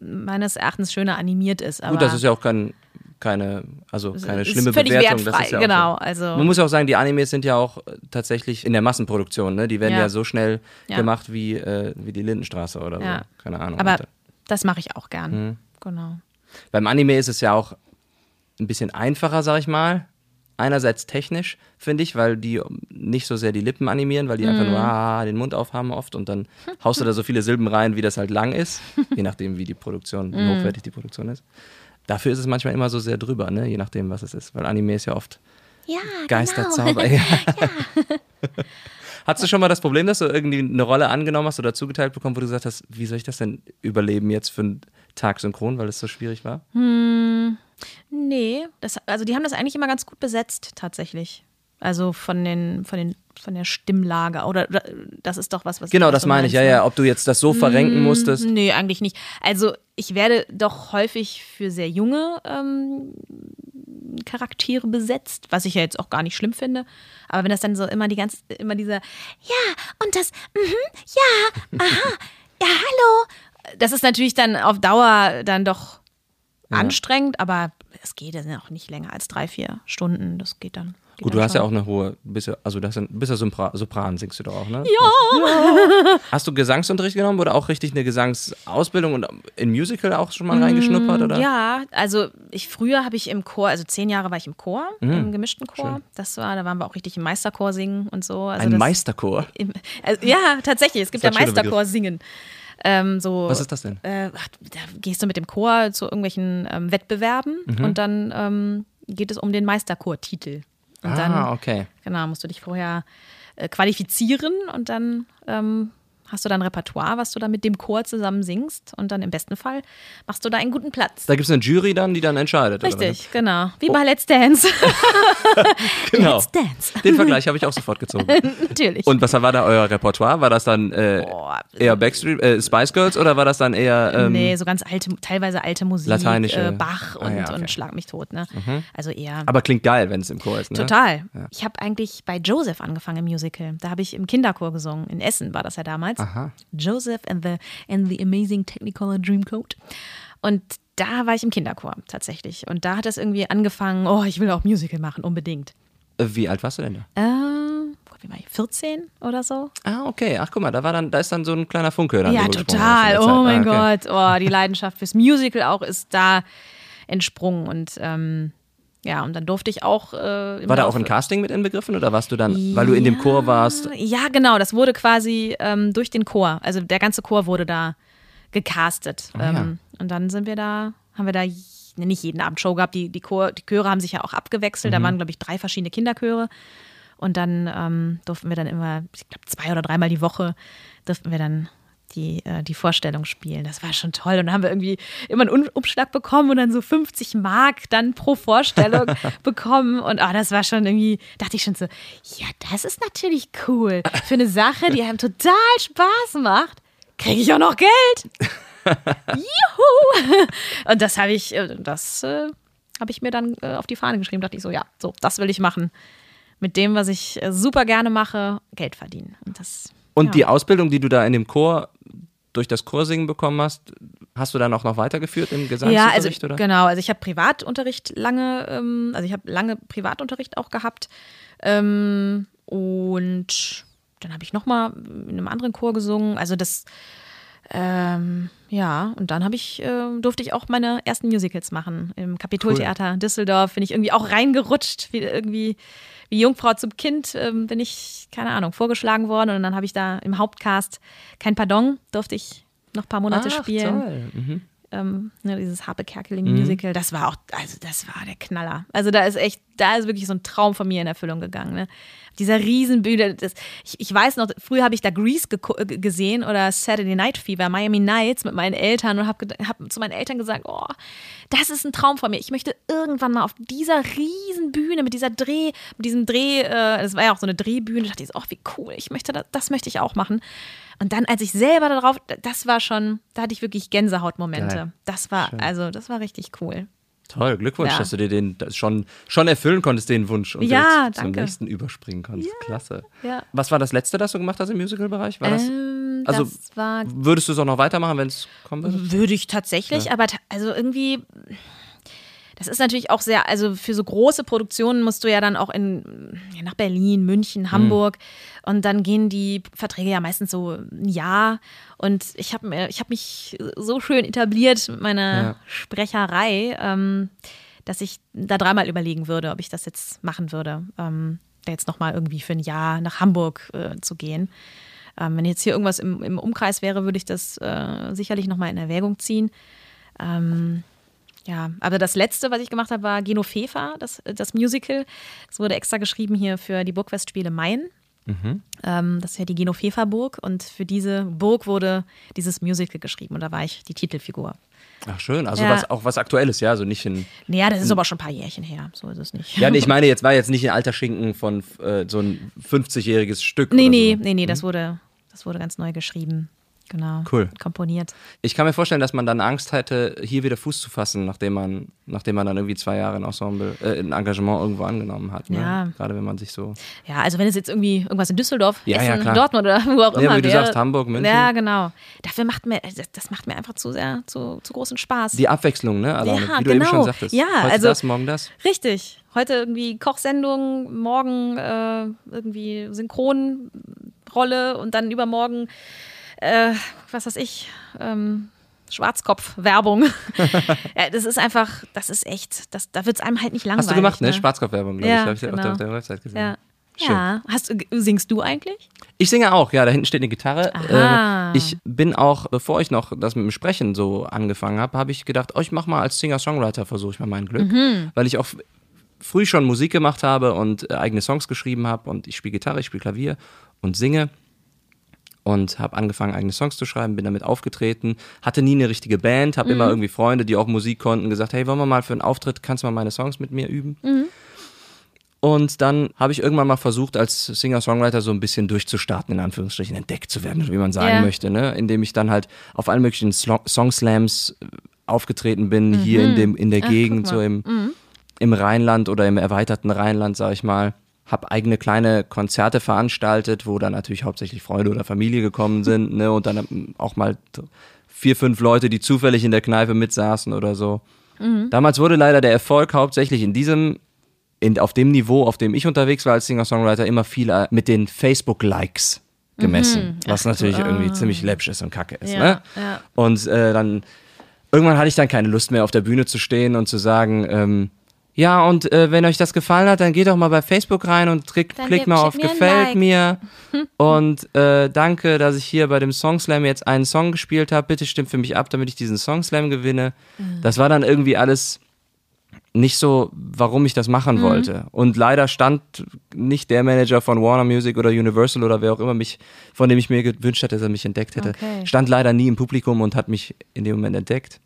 meines Erachtens schöner animiert ist. Gut, das ist ja auch kein, keine, also keine ist schlimme völlig Bewertung. wertfrei, das ist ja genau, so. also- Man muss ja auch sagen, die Animes sind ja auch äh, tatsächlich in der Massenproduktion. Ne? Die werden ja, Ja. so schnell Ja. gemacht wie, äh, wie die Lindenstraße oder Ja. so. Keine Ahnung. aber das mache ich auch gern. Mhm. Genau. Beim Anime ist es ja auch ein bisschen einfacher, sag ich mal. Einerseits technisch, finde ich, weil die nicht so sehr die Lippen animieren, weil die einfach Mhm. nur ah, den Mund aufhaben oft und dann haust du da so viele Silben rein, wie das halt lang ist, je nachdem, wie die Produktion, wie Mhm. hochwertig die Produktion ist. Dafür ist es manchmal immer so sehr drüber, ne? je nachdem, was es ist, weil Anime ist ja oft Ja, Geisterzauber. Ja. Hattest du schon mal das Problem, dass du irgendwie eine Rolle angenommen hast oder zugeteilt bekommen, wo du gesagt hast, wie soll ich das denn überleben jetzt für einen Tag synchron, weil es so schwierig war? Nee, das, also die haben das eigentlich immer ganz gut besetzt, tatsächlich. Also von den, von den, von der Stimmlage. Oder, das ist doch was, was Genau, das meine ich, ja, meinst, ne? ja. Ob du jetzt das so verrenken musstest. Nee, eigentlich nicht. Also ich werde doch häufig für sehr junge ähm, Charaktere besetzt, was ich ja jetzt auch gar nicht schlimm finde. Aber wenn das dann so immer die ganze, immer dieser, ja, und das, mhm, ja, aha, ja, hallo. Das ist natürlich dann auf Dauer dann doch anstrengend, aber es geht ja auch nicht länger als drei, vier Stunden. Das geht dann. Gut, du hast ja auch schon. eine hohe, bist ja, also hast ja, bist ja Sopran, Sopran, singst du doch auch, ne? Ja. Hast du Gesangsunterricht genommen oder auch richtig eine Gesangsausbildung und in Musical auch schon mal reingeschnuppert, oder? Mm, Ja, also ich früher habe ich im Chor, also zehn Jahre war ich im Chor, im gemischten Chor. Schön. Das war, da waren wir auch richtig im Meisterchor singen und so. Also Ein das, Meisterchor. Im, also, ja, tatsächlich, es gibt Das ja ein Meisterchor singen. Ähm, so, Was ist das denn? Äh, da gehst du mit dem Chor zu irgendwelchen ähm, Wettbewerben Mhm. und dann ähm, geht es um den Meisterchor-Titel. Und ah, dann okay. Genau, musst du dich vorher äh, qualifizieren und dann ähm, hast du dann Repertoire, was du dann mit dem Chor zusammen singst und dann im besten Fall machst du da einen guten Platz. Da gibt es eine Jury dann, die dann entscheidet. Richtig, genau. Wie bei Let's Dance. Genau. Let's Dance. Den Vergleich habe ich auch sofort gezogen. Natürlich. Und was war da euer Repertoire? War das dann äh, Boah. eher Backstreet, äh, Spice Girls oder war das dann eher ähm, nee, so ganz alte, teilweise alte Musik, Lateinische. äh, Bach Ah, und, ja, okay. Mhm. und Schlag mich tot. Ne? Also eher. Aber klingt geil, wenn es im Chor ist, ne? Total. Ich habe eigentlich bei Joseph angefangen im Musical. Da habe ich im Kinderchor gesungen. In Essen war das ja damals. Damals. Aha. Joseph and the, and the Amazing Technicolor Dreamcoat. Und da war ich im Kinderchor tatsächlich. Und da hat es irgendwie angefangen, oh, ich will auch Musical machen, unbedingt. Äh, Wie alt warst du denn da? Äh, wie war ich? 14 oder so? Ah, okay. Ach, guck mal, da war dann, da ist dann so ein kleiner Funke. Dann Ja, total. Oh Zeit. mein Ah, okay. Gott. Oh, die Leidenschaft fürs Musical auch ist da entsprungen. Und ähm, ja, und dann durfte ich auch. Äh, War da auch ein Casting mit inbegriffen oder warst du dann, weil du in dem Chor warst? Ja, genau. Das wurde quasi ähm, durch den Chor. Also der ganze Chor wurde da gecastet. Ja. ähm, und dann sind wir da, haben wir da nicht jeden Abend Show gehabt. Die, die, Chor, die Chöre haben sich ja auch abgewechselt. Mhm. Da waren, glaube ich, drei verschiedene Kinderchöre. Und dann ähm, durften wir dann immer, ich glaube, zwei oder dreimal die Woche durften wir dann die, äh, die Vorstellung spielen. Das war schon toll. Und dann haben wir irgendwie immer einen Um- Umschlag bekommen und dann so 50 Mark dann pro Vorstellung bekommen. Und ah, das war schon irgendwie, dachte ich schon so, ja, das ist natürlich cool. Für eine Sache, die einem total Spaß macht, kriege ich auch noch Geld. Juhu! Und das habe ich, äh, das äh, habe ich mir dann äh, auf die Fahne geschrieben. Dachte ich so, ja, so, das will ich machen. Mit dem, was ich äh, super gerne mache, Geld verdienen. Und das. Und ja. die Ausbildung, die du da in dem Chor durch das Chorsingen bekommen hast, hast du dann auch noch weitergeführt im Ja, Gesangsunterricht? also oder? genau. Also ich habe Privatunterricht lange, ähm, also ich habe lange Privatunterricht auch gehabt. Ähm, und dann habe ich noch mal in einem anderen Chor gesungen. Also das, ähm, ja. Und dann habe ich, äh, durfte ich auch meine ersten Musicals machen im Kapitoltheater Düsseldorf. Bin ich irgendwie auch reingerutscht, wie irgendwie wie Jungfrau zum Kind ähm, bin ich, keine Ahnung, vorgeschlagen worden. Und dann habe ich da im Hauptcast kein Pardon, durfte ich noch ein paar Monate Ach, spielen toll. Mhm. Ähm, ne, dieses Harpe Kerkeling Musical, das war auch, also das war der Knaller. Also da ist echt, da ist wirklich so ein Traum von mir in Erfüllung gegangen. Ne? Dieser Riesenbühne, das, ich, ich weiß noch, früher habe ich da Grease äh, gesehen oder Saturday Night Fever, Miami Nights mit meinen Eltern und habe hab zu meinen Eltern gesagt, oh, das ist ein Traum von mir. Ich möchte irgendwann mal auf dieser Riesenbühne mit dieser Dreh, mit diesem Dreh, äh, das war ja auch so eine Drehbühne, da dachte ich oh, wie cool, ich möchte das, das möchte ich auch machen. Und dann, als ich selber darauf, das war schon, da hatte ich wirklich Gänsehautmomente. Geil. Das war, also, das war richtig cool. Toll, Glückwunsch, Ja. dass du dir den schon, schon erfüllen konntest, den Wunsch und Ja, zum nächsten überspringen konntest. Klasse. Ja. Was war das letzte, das du gemacht hast im Musical-Bereich? War das? Ähm, also das war, würdest du es auch noch weitermachen, wenn es kommen würde? würde ich tatsächlich, aber ta- also irgendwie, das ist natürlich auch sehr, also für so große Produktionen musst du ja dann auch in, ja, nach Berlin, München, Hamburg und dann gehen die Verträge ja meistens so ein Jahr und ich habe ich habe mich so schön etabliert mit meiner Ja. Sprecherei, ähm, dass ich da dreimal überlegen würde, ob ich das jetzt machen würde, ähm, da jetzt nochmal irgendwie für ein Jahr nach Hamburg äh, zu gehen. Ähm, wenn jetzt hier irgendwas im, im Umkreis wäre, würde ich das äh, sicherlich nochmal in Erwägung ziehen. Ähm, ja, aber das letzte, was ich gemacht habe, war Genofefa, das, das Musical. Es wurde extra geschrieben hier für die Burgfestspiele Main. Ähm, das ist ja die Genofefa-Burg und für diese Burg wurde dieses Musical geschrieben und da war ich die Titelfigur. Ach schön, also Ja. was, auch was Aktuelles, ja, also nicht in. Naja, das ist aber schon ein paar Jährchen her, so ist es nicht. Ja, nee, ich meine, jetzt war jetzt nicht ein alter Schinken von äh, so ein 50-jähriges Stück. nee, nee, so. nee, nee, das wurde, das wurde ganz neu geschrieben. Genau. Cool. Komponiert. Ich kann mir vorstellen, dass man dann Angst hätte, hier wieder Fuß zu fassen, nachdem man, nachdem man dann irgendwie zwei Jahre ein Ensemble, äh, ein Engagement irgendwo angenommen hat. Ne? Ja. Gerade wenn man sich so. Ja, also wenn es jetzt irgendwie irgendwas in Düsseldorf, Ja, ja, Essen, klar. Dortmund oder wo auch Ja, immer wie du wäre. sagst, Hamburg, München. Ja, genau. Dafür macht mir, das, das macht mir einfach zu sehr, zu, zu großen Spaß. Die Abwechslung, ne? Alleine, Ja, wie du eben genau. schon sagtest. Ja, Heute also- das, morgen das. Richtig. Heute irgendwie Kochsendung, morgen äh, irgendwie Synchronrolle und dann übermorgen, äh, was weiß ich, ähm, Schwarzkopf-Werbung. ja, das ist einfach, das ist echt, das, da wird es einem halt nicht langweilig. Hast du gemacht, ne? ne? Schwarzkopfwerbung, glaube Ja, ich. Habe ich auf, genau. der, auf der Website gesehen. Ja. Schön. Ja. Hast, singst du eigentlich? Ich singe auch, ja, da hinten steht eine Gitarre. Aha. Äh, ich bin auch, bevor ich noch das mit dem Sprechen so angefangen habe, habe ich gedacht, oh, ich mach mal als Singer-Songwriter, versuche ich mal mein Glück. Mhm. Weil ich auch früh schon Musik gemacht habe und äh, eigene Songs geschrieben habe und ich spiele Gitarre, ich spiele Klavier und singe und habe angefangen, eigene Songs zu schreiben, bin damit aufgetreten, hatte nie eine richtige Band, habe immer irgendwie Freunde, die auch Musik konnten, gesagt, hey, wollen wir mal für einen Auftritt, kannst du mal meine Songs mit mir üben? Und dann habe ich irgendwann mal versucht, als Singer-Songwriter so ein bisschen durchzustarten, in Anführungsstrichen, entdeckt zu werden, wie man sagen Ja. möchte, ne? indem ich dann halt auf allen möglichen Songslams äh, aufgetreten bin, hier in, dem, in der Ach, Gegend, so im, im Rheinland oder im erweiterten Rheinland, sag ich mal. Habe eigene kleine Konzerte veranstaltet, wo dann natürlich hauptsächlich Freunde oder Familie gekommen sind, ne, und dann auch mal vier, fünf Leute, die zufällig in der Kneipe mitsaßen oder so. Mhm. Damals wurde leider der Erfolg hauptsächlich in diesem, in, auf dem Niveau, auf dem ich unterwegs war als Singer-Songwriter, immer viel äh, mit den Facebook-Likes gemessen, mhm. was Ach, natürlich oh. irgendwie ziemlich läppisch ist und kacke ist. Ja, ne? ja. Und äh, dann irgendwann hatte ich dann keine Lust mehr auf der Bühne zu stehen und zu sagen, ähm, ja, und äh, wenn euch das gefallen hat, dann geht doch mal bei Facebook rein und klick, klickt mal auf Gefällt like. mir. und äh, danke, dass ich hier bei dem Song Slam jetzt einen Song gespielt habe. Bitte stimmt für mich ab, damit ich diesen Song Slam gewinne. Mhm. Das war dann irgendwie alles nicht so, warum ich das machen mhm. wollte. Und leider stand nicht der Manager von Warner Music oder Universal oder wer auch immer mich, von dem ich mir gewünscht hätte, dass er mich entdeckt hätte, okay. stand leider nie im Publikum und hat mich in dem Moment entdeckt.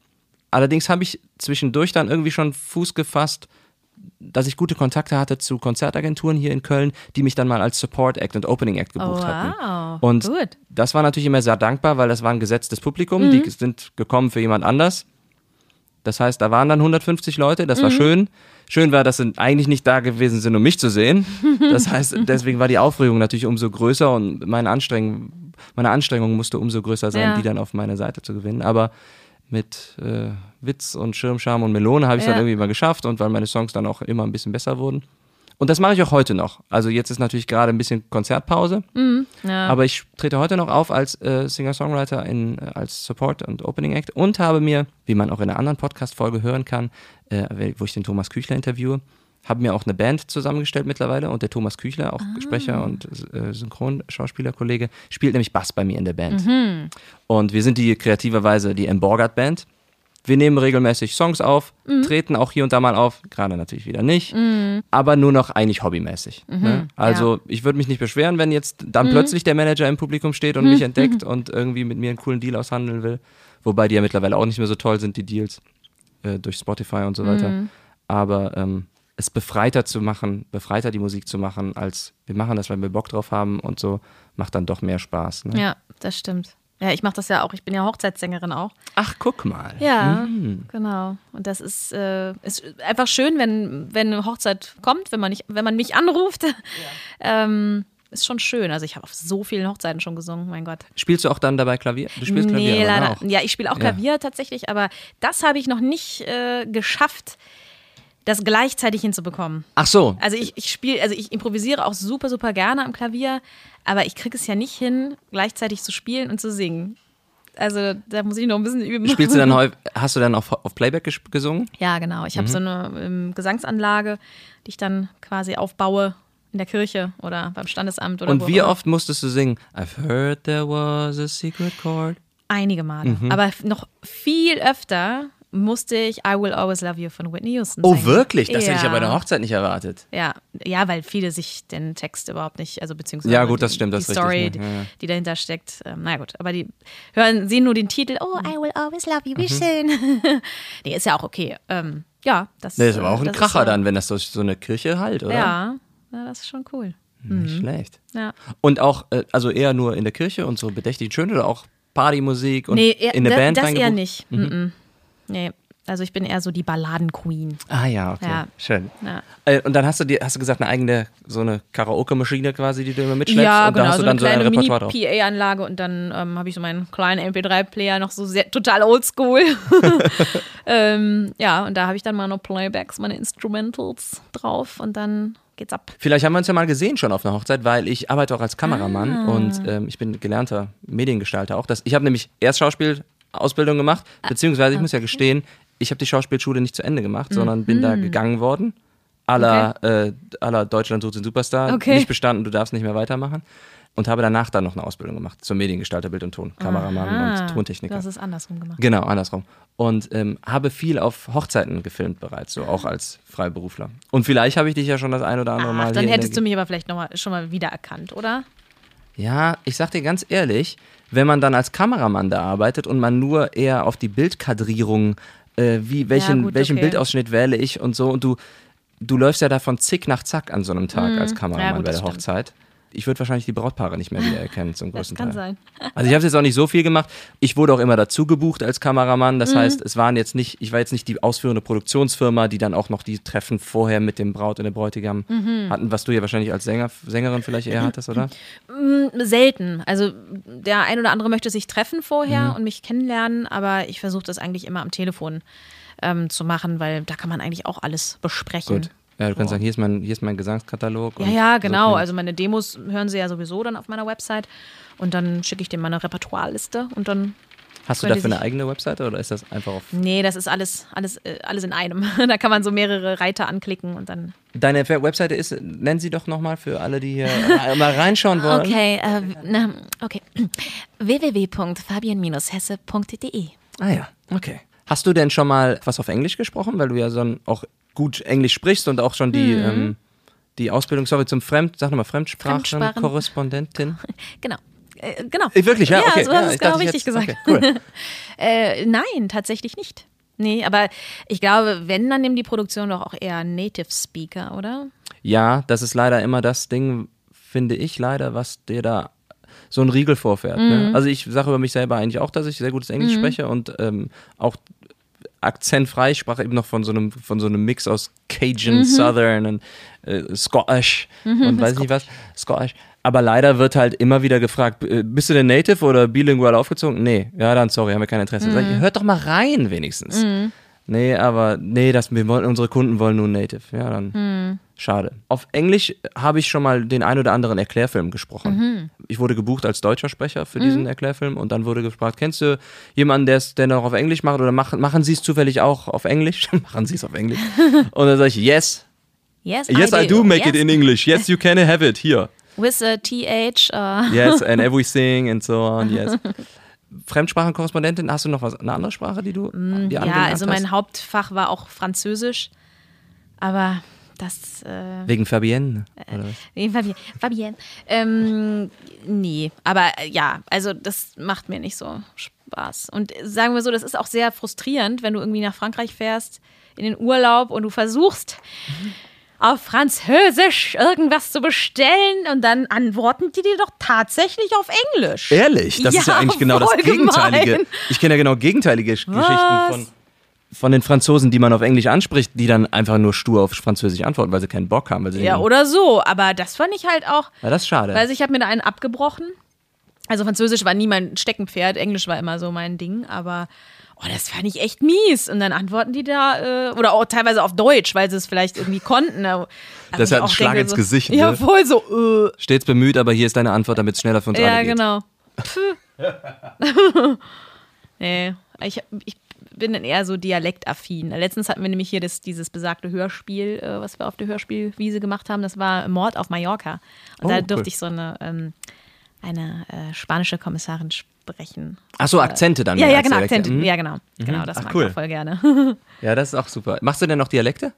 Allerdings habe ich zwischendurch dann irgendwie schon Fuß gefasst dass ich gute Kontakte hatte zu Konzertagenturen hier in Köln, die mich dann mal als Support Act und Opening Act gebucht oh, wow. hatten. Und Gut. das war natürlich immer sehr dankbar, weil das war ein gesetztes Publikum, mhm. die sind gekommen für jemand anders. Das heißt, da waren dann 150 Leute, das mhm. war schön. Schön war, dass sie eigentlich nicht da gewesen sind, um mich zu sehen. Das heißt, deswegen war die Aufregung natürlich umso größer und meine Anstrengung, meine Anstrengung musste umso größer sein, ja. die dann auf meine Seite zu gewinnen. Aber mit äh, Witz und Schirmscham und Melone habe ich es ja. dann irgendwie mal geschafft und weil meine Songs dann auch immer ein bisschen besser wurden. Und das mache ich auch heute noch. Also jetzt ist natürlich gerade ein bisschen Konzertpause, mhm, ja. aber ich trete heute noch auf als äh, Singer-Songwriter in, äh, als Support und Opening Act und habe mir, wie man auch in einer anderen Podcast-Folge hören kann, äh, wo ich den Thomas Küchler interviewe, habe mir auch eine Band zusammengestellt mittlerweile und der Thomas Küchler, auch ah. Sprecher und äh, Synchronschauspielerkollege, spielt nämlich Bass bei mir in der Band. Mhm. Und wir sind die kreativerweise die Emborgard Band. Wir nehmen regelmäßig Songs auf, mhm. treten auch hier und da mal auf, gerade natürlich wieder nicht, mhm. aber nur noch eigentlich hobbymäßig. Mhm. Ne? Also ja. ich würde mich nicht beschweren, wenn jetzt dann mhm. plötzlich der Manager im Publikum steht und mich mhm. entdeckt und irgendwie mit mir einen coolen Deal aushandeln will. Wobei die ja mittlerweile auch nicht mehr so toll sind, die Deals äh, durch Spotify und so weiter. Mhm. Aber ähm, es befreiter zu machen, befreiter die Musik zu machen, als wir machen das, weil wir Bock drauf haben und so, macht dann doch mehr Spaß. Ne? Ja, das stimmt. Ja, ich mache das ja auch. Ich bin ja Hochzeitssängerin auch. Ach, guck mal. Ja, mhm. genau. Und das ist, äh, ist einfach schön, wenn, wenn eine Hochzeit kommt, wenn man, nicht, wenn man mich anruft. Ja. ähm, ist schon schön. Also ich habe auf so vielen Hochzeiten schon gesungen, mein Gott. Spielst du auch dann dabei Klavier? Du spielst nee, Klavier, leider. Auch. Ja, ich spiele auch Klavier ja. tatsächlich, aber das habe ich noch nicht äh, geschafft das gleichzeitig hinzubekommen. Ach so. Also ich, ich spiele, also ich improvisiere auch super, super gerne am Klavier, aber ich kriege es ja nicht hin, gleichzeitig zu spielen und zu singen. Also da muss ich noch ein bisschen üben. Spielst du dann häufig, hast du dann auf, auf Playback gesungen? Ja, genau. Ich habe mhm. so eine ähm, Gesangsanlage, die ich dann quasi aufbaue in der Kirche oder beim Standesamt oder Und wie oft musstest du singen? I've heard there was a secret chord. Einige Male. Mhm. Aber noch viel öfter musste ich I Will Always Love You von Whitney Houston Oh, wirklich? Das ja. hätte ich ja bei der Hochzeit nicht erwartet. Ja, ja, weil viele sich den Text überhaupt nicht, also beziehungsweise ja, gut, das stimmt, das die Story, richtig, ne? ja, ja. die dahinter steckt. Ähm, na gut, aber die hören, sehen nur den Titel, oh, I Will Always Love You, wie mhm. schön. nee, ist ja auch okay. Ähm, ja, das, nee, ist aber auch ein Kracher so, dann, wenn das durch so eine Kirche halt, oder? Ja, ja das ist schon cool. Nicht mhm. schlecht. Ja. Und auch, äh, also eher nur in der Kirche und so bedächtig schön oder auch Partymusik und nee, in eine Band das eher nicht. Mhm. Nee, also ich bin eher so die Balladen-Queen. Ah ja, okay. Ja. Schön. Ja. Äh, und dann hast du dir, hast du gesagt, eine eigene, so eine Karaoke-Maschine quasi, die du immer mitschleppst. Ja, und genau, da hast so du dann eine so ein Repertoire drauf. PA-Anlage und dann ähm, habe ich so meinen kleinen MP3-Player noch so sehr, total oldschool. ähm, ja, und da habe ich dann meine Playbacks, meine Instrumentals drauf und dann geht's ab. Vielleicht haben wir uns ja mal gesehen schon auf einer Hochzeit, weil ich arbeite auch als Kameramann ah. und ähm, ich bin gelernter Mediengestalter auch. Das, ich habe nämlich erst Schauspiel Ausbildung gemacht, ah, beziehungsweise ich muss ja gestehen, ich habe die Schauspielschule nicht zu Ende gemacht, sondern bin da mhm. gegangen worden. Aller, okay. äh, aller Deutschland sucht den Superstar. Okay. Nicht bestanden, du darfst nicht mehr weitermachen. Und habe danach dann noch eine Ausbildung gemacht zum Mediengestalter, Bild und Ton, Kameramann Aha, und Tontechniker. Du hast es andersrum gemacht. Genau, andersrum. Und ähm, habe viel auf Hochzeiten gefilmt bereits, so auch als Freiberufler. Und vielleicht habe ich dich ja schon das ein oder andere Ach, Mal. Dann hättest du mich aber vielleicht noch mal, schon mal wiedererkannt, oder? Ja, ich sag dir ganz ehrlich, wenn man dann als Kameramann da arbeitet und man nur eher auf die Bildkadrierung äh, wie, welchen, ja, gut, welchen okay. Bildausschnitt wähle ich und so. Und du, du läufst ja davon zick nach zack an so einem Tag mhm. als Kameramann ja, gut, bei der Hochzeit. Ich würde wahrscheinlich die Brautpaare nicht mehr wiedererkennen zum Das größten kann Teil. sein. Also ich habe jetzt auch nicht so viel gemacht. Ich wurde auch immer dazu gebucht als Kameramann. Mhm. Das heißt, es waren jetzt nicht, ich war jetzt nicht die ausführende Produktionsfirma, die dann auch noch die Treffen vorher mit dem Braut und dem Bräutigam Mhm. hatten, was du ja wahrscheinlich als Sänger, Sängerin vielleicht eher hattest, oder? Selten. Also der ein oder andere möchte sich treffen vorher Mhm. und mich kennenlernen, aber ich versuche das eigentlich immer am Telefon ähm, zu machen, weil da kann man eigentlich auch alles besprechen. Gut. Ja, du kannst sagen, hier ist mein, hier ist mein Gesangskatalog. Ja, und ja, so genau. klingt- Also meine Demos hören sie ja sowieso dann auf meiner Website und dann schicke ich dir meine Repertoireliste und dann Hast du dafür eine eigene Webseite oder ist das einfach auf. Nee, das ist alles, alles, äh, alles in einem. da kann man so mehrere Reiter anklicken und dann. Deine Webseite ist, nenn sie doch nochmal für alle, die hier mal reinschauen wollen. Okay, äh, na, okay. www.fabian-hesse.de Ah ja, okay. Hast du denn schon mal was auf Englisch gesprochen, weil du ja so ein, auch gut Englisch sprichst und auch schon die, ähm, die Ausbildung, sorry, zum Fremd, sag nochmal, Fremdsprachen. Fremdsprachenkorrespondentin? Genau. Äh, genau. Äh, Wirklich, ja, Ja, okay. so hast du es genau richtig jetzt- gesagt. Okay, cool. Äh, nein, tatsächlich nicht. Nee, aber ich glaube, wenn, dann nimmt die Produktion doch auch eher Native Speaker, oder? Ja, das ist leider immer das Ding, finde ich leider, was dir da so ein Riegel vorfährt. Mhm. Ne? Also ich sage über mich selber eigentlich auch, dass ich sehr gutes Englisch spreche und ähm, auch akzentfrei. Ich sprach eben noch von so einem, von so einem Mix aus Cajun, Mhm. Southern und äh, Scottish und weiß nicht was. Scottish. Aber leider wird halt immer wieder gefragt, äh, bist du denn Native oder bilingual aufgezogen? Nee, ja dann sorry, haben wir kein Interesse. Sag ich, Mhm. hört doch mal rein wenigstens. Nee, aber nee, das, wir wollen, unsere Kunden wollen nur Native. Ja, dann Hm. schade. Auf Englisch habe ich schon mal den ein oder anderen Erklärfilm gesprochen. Mhm. Ich wurde gebucht als deutscher Sprecher für diesen Erklärfilm und dann wurde gefragt, kennst du jemanden, der es der noch auf Englisch macht oder machen, machen Sie es zufällig auch auf Englisch? machen Sie es auf Englisch? und dann sage ich, yes, Yes, yes I do make yes. it in English. Yes, you can have it here. With a TH. Uh, Yes, and everything and so on, yes. Fremdsprachenkorrespondentin, hast du noch was, eine andere Sprache, die du die Mm, ja, angelernt also hast? mein Hauptfach war auch Französisch. Aber das. Äh, Wegen Fabienne, was? Nee, Fabienne. Fabienne. Ähm, nee, aber äh, ja, also das macht mir nicht so Spaß. Und äh, sagen wir so, das ist auch sehr frustrierend, wenn du irgendwie nach Frankreich fährst, in den Urlaub und du versuchst auf Französisch irgendwas zu bestellen und dann antworten die dir doch tatsächlich auf Englisch. Ehrlich, das ist ja Ja, eigentlich genau das Gegenteilige. gemein. Ich kenne ja genau gegenteilige Gesch- Geschichten Was? von, von den Franzosen, die man auf Englisch anspricht, die dann einfach nur stur auf Französisch antworten, weil sie keinen Bock haben. Weil sie Ja, oder so. Aber das fand ich halt auch. ja, das ist schade. Also ich habe mir da einen abgebrochen. Also Französisch war nie mein Steckenpferd, Englisch war immer so mein Ding, aber oh, das fand ich echt mies. Und dann antworten die da, äh, oder auch teilweise auf Deutsch, weil sie es vielleicht irgendwie konnten. Aber Das ist halt ein Schlag denke ins so, Gesicht, Ja, ne? voll so, äh. Stets bemüht, aber hier ist deine Antwort, damit es schneller für uns Ja, alle geht. genau. nee, ich, ich bin dann eher so dialektaffin. Letztens hatten wir nämlich hier das, dieses besagte Hörspiel, äh, was wir auf der Hörspielwiese gemacht haben. Das war Mord auf Mallorca. Und Oh, da cool. durfte ich so eine, ähm, eine äh, spanische Kommissarin sprechen. Ach so, Akzente dann. Ja, ja, genau. Akzente. Mhm. Ja, genau. Genau, das Ach, mag cool. ich voll gerne. Ja, das ist auch super. Machst du denn noch Dialekte?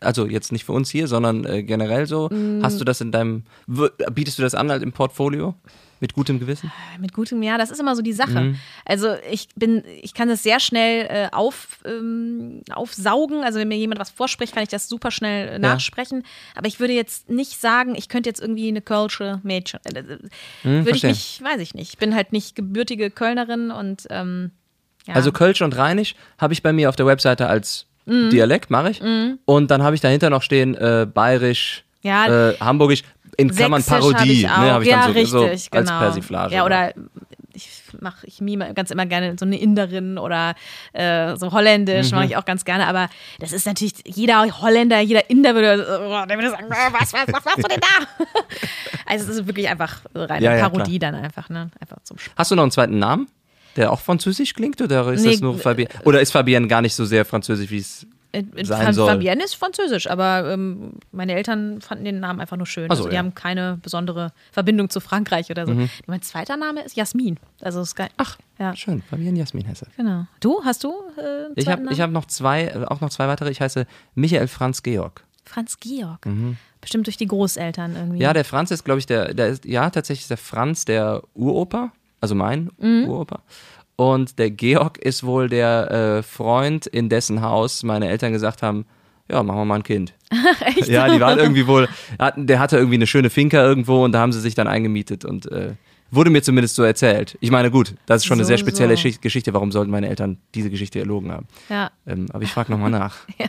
Also jetzt nicht für uns hier, sondern äh, generell so. Mm. Hast du das in deinem, bietest du das an halt im Portfolio? Mit gutem Gewissen? Mit gutem Ja, das ist immer so die Sache. Mhm. Also ich bin, ich kann das sehr schnell äh, auf, ähm, aufsaugen. Also wenn mir jemand was vorspricht, kann ich das super schnell äh, nachsprechen. Aber ich würde jetzt nicht sagen, ich könnte jetzt irgendwie eine Kölsche Mädchen. Äh, äh, würde ich nicht, weiß ich nicht. Ich bin halt nicht gebürtige Kölnerin und ähm, ja. Also Kölsch und Rheinisch habe ich bei mir auf der Webseite als Mhm. Dialekt, mache ich. Und dann habe ich dahinter noch stehen äh, Bayerisch, Ja. äh, Hamburgisch, in Klammern Sächsisch Parodie. habe ich ne, habe ich ja, dann so, richtig, so als genau. Persiflage. Ja, oder ich mache, ich mime ganz immer gerne so eine Inderin oder äh, so Holländisch Mhm. mache ich auch ganz gerne. Aber das ist natürlich, jeder Holländer, jeder Inder würde, oh, der würde sagen, "Oh, was, was, was machst du denn da? also es ist wirklich einfach reine Ja, ja, Parodie dann einfach, ne? Einfach zum Spaß. Hast du noch einen zweiten Namen, der auch französisch klingt? Oder ist Nee, das nur Fabienne? Oder ist Fabienne gar nicht so sehr französisch, wie es Äh, äh, sein Fa- soll? Fabienne ist französisch, aber ähm, meine Eltern fanden den Namen einfach nur schön. Ach so, also die ja. haben keine besondere Verbindung zu Frankreich oder so. Mhm. Mein zweiter Name ist Jasmin. Also ist geil. Ach, ja. Schön, Fabienne Jasmin Hesse. Genau. Du, hast du äh, Ich habe hab noch zwei, äh, auch noch zwei weitere. Ich heiße Michael Franz Georg. Franz Georg. Bestimmt durch die Großeltern irgendwie. Mhm. Ja, der Franz ist, glaube ich, der, der ist, ja, tatsächlich ist der Franz der Uropa, also mein Mhm. Uropa. Und der Georg ist wohl der äh, Freund, in dessen Haus meine Eltern gesagt haben, ja, machen wir mal ein Kind. Echt? Ja, die waren irgendwie wohl, der hatte irgendwie eine schöne Finca irgendwo und da haben sie sich dann eingemietet und äh, wurde mir zumindest so erzählt. Ich meine, gut, das ist schon so, eine sehr spezielle so. Geschichte. Warum sollten meine Eltern diese Geschichte erlogen haben? Ja. Ähm, aber ich frage nochmal nach. ja.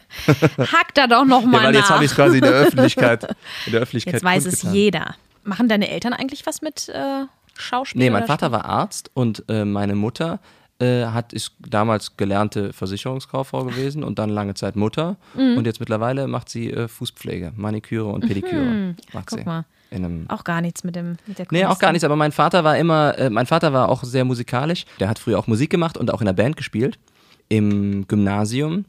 Hack da doch nochmal ja, weil nach. jetzt habe ich es quasi in der Öffentlichkeit. In der Öffentlichkeit jetzt weiß es jeder. Machen deine Eltern eigentlich was mit äh, Schauspiel? Nee, mein Vater war Arzt und äh, meine Mutter äh, hat, ist damals gelernte Versicherungskauffrau gewesen und dann lange Zeit Mutter. Mhm. Und jetzt mittlerweile macht sie äh, Fußpflege, Maniküre und Pediküre. Mhm. Macht Guck sie. mal. auch gar nichts mit, dem, mit der Kunst. Nee, auch gar nichts. Aber mein Vater war immer, äh, mein Vater war auch sehr musikalisch. Der hat früher auch Musik gemacht und auch in der Band gespielt. Im Gymnasium.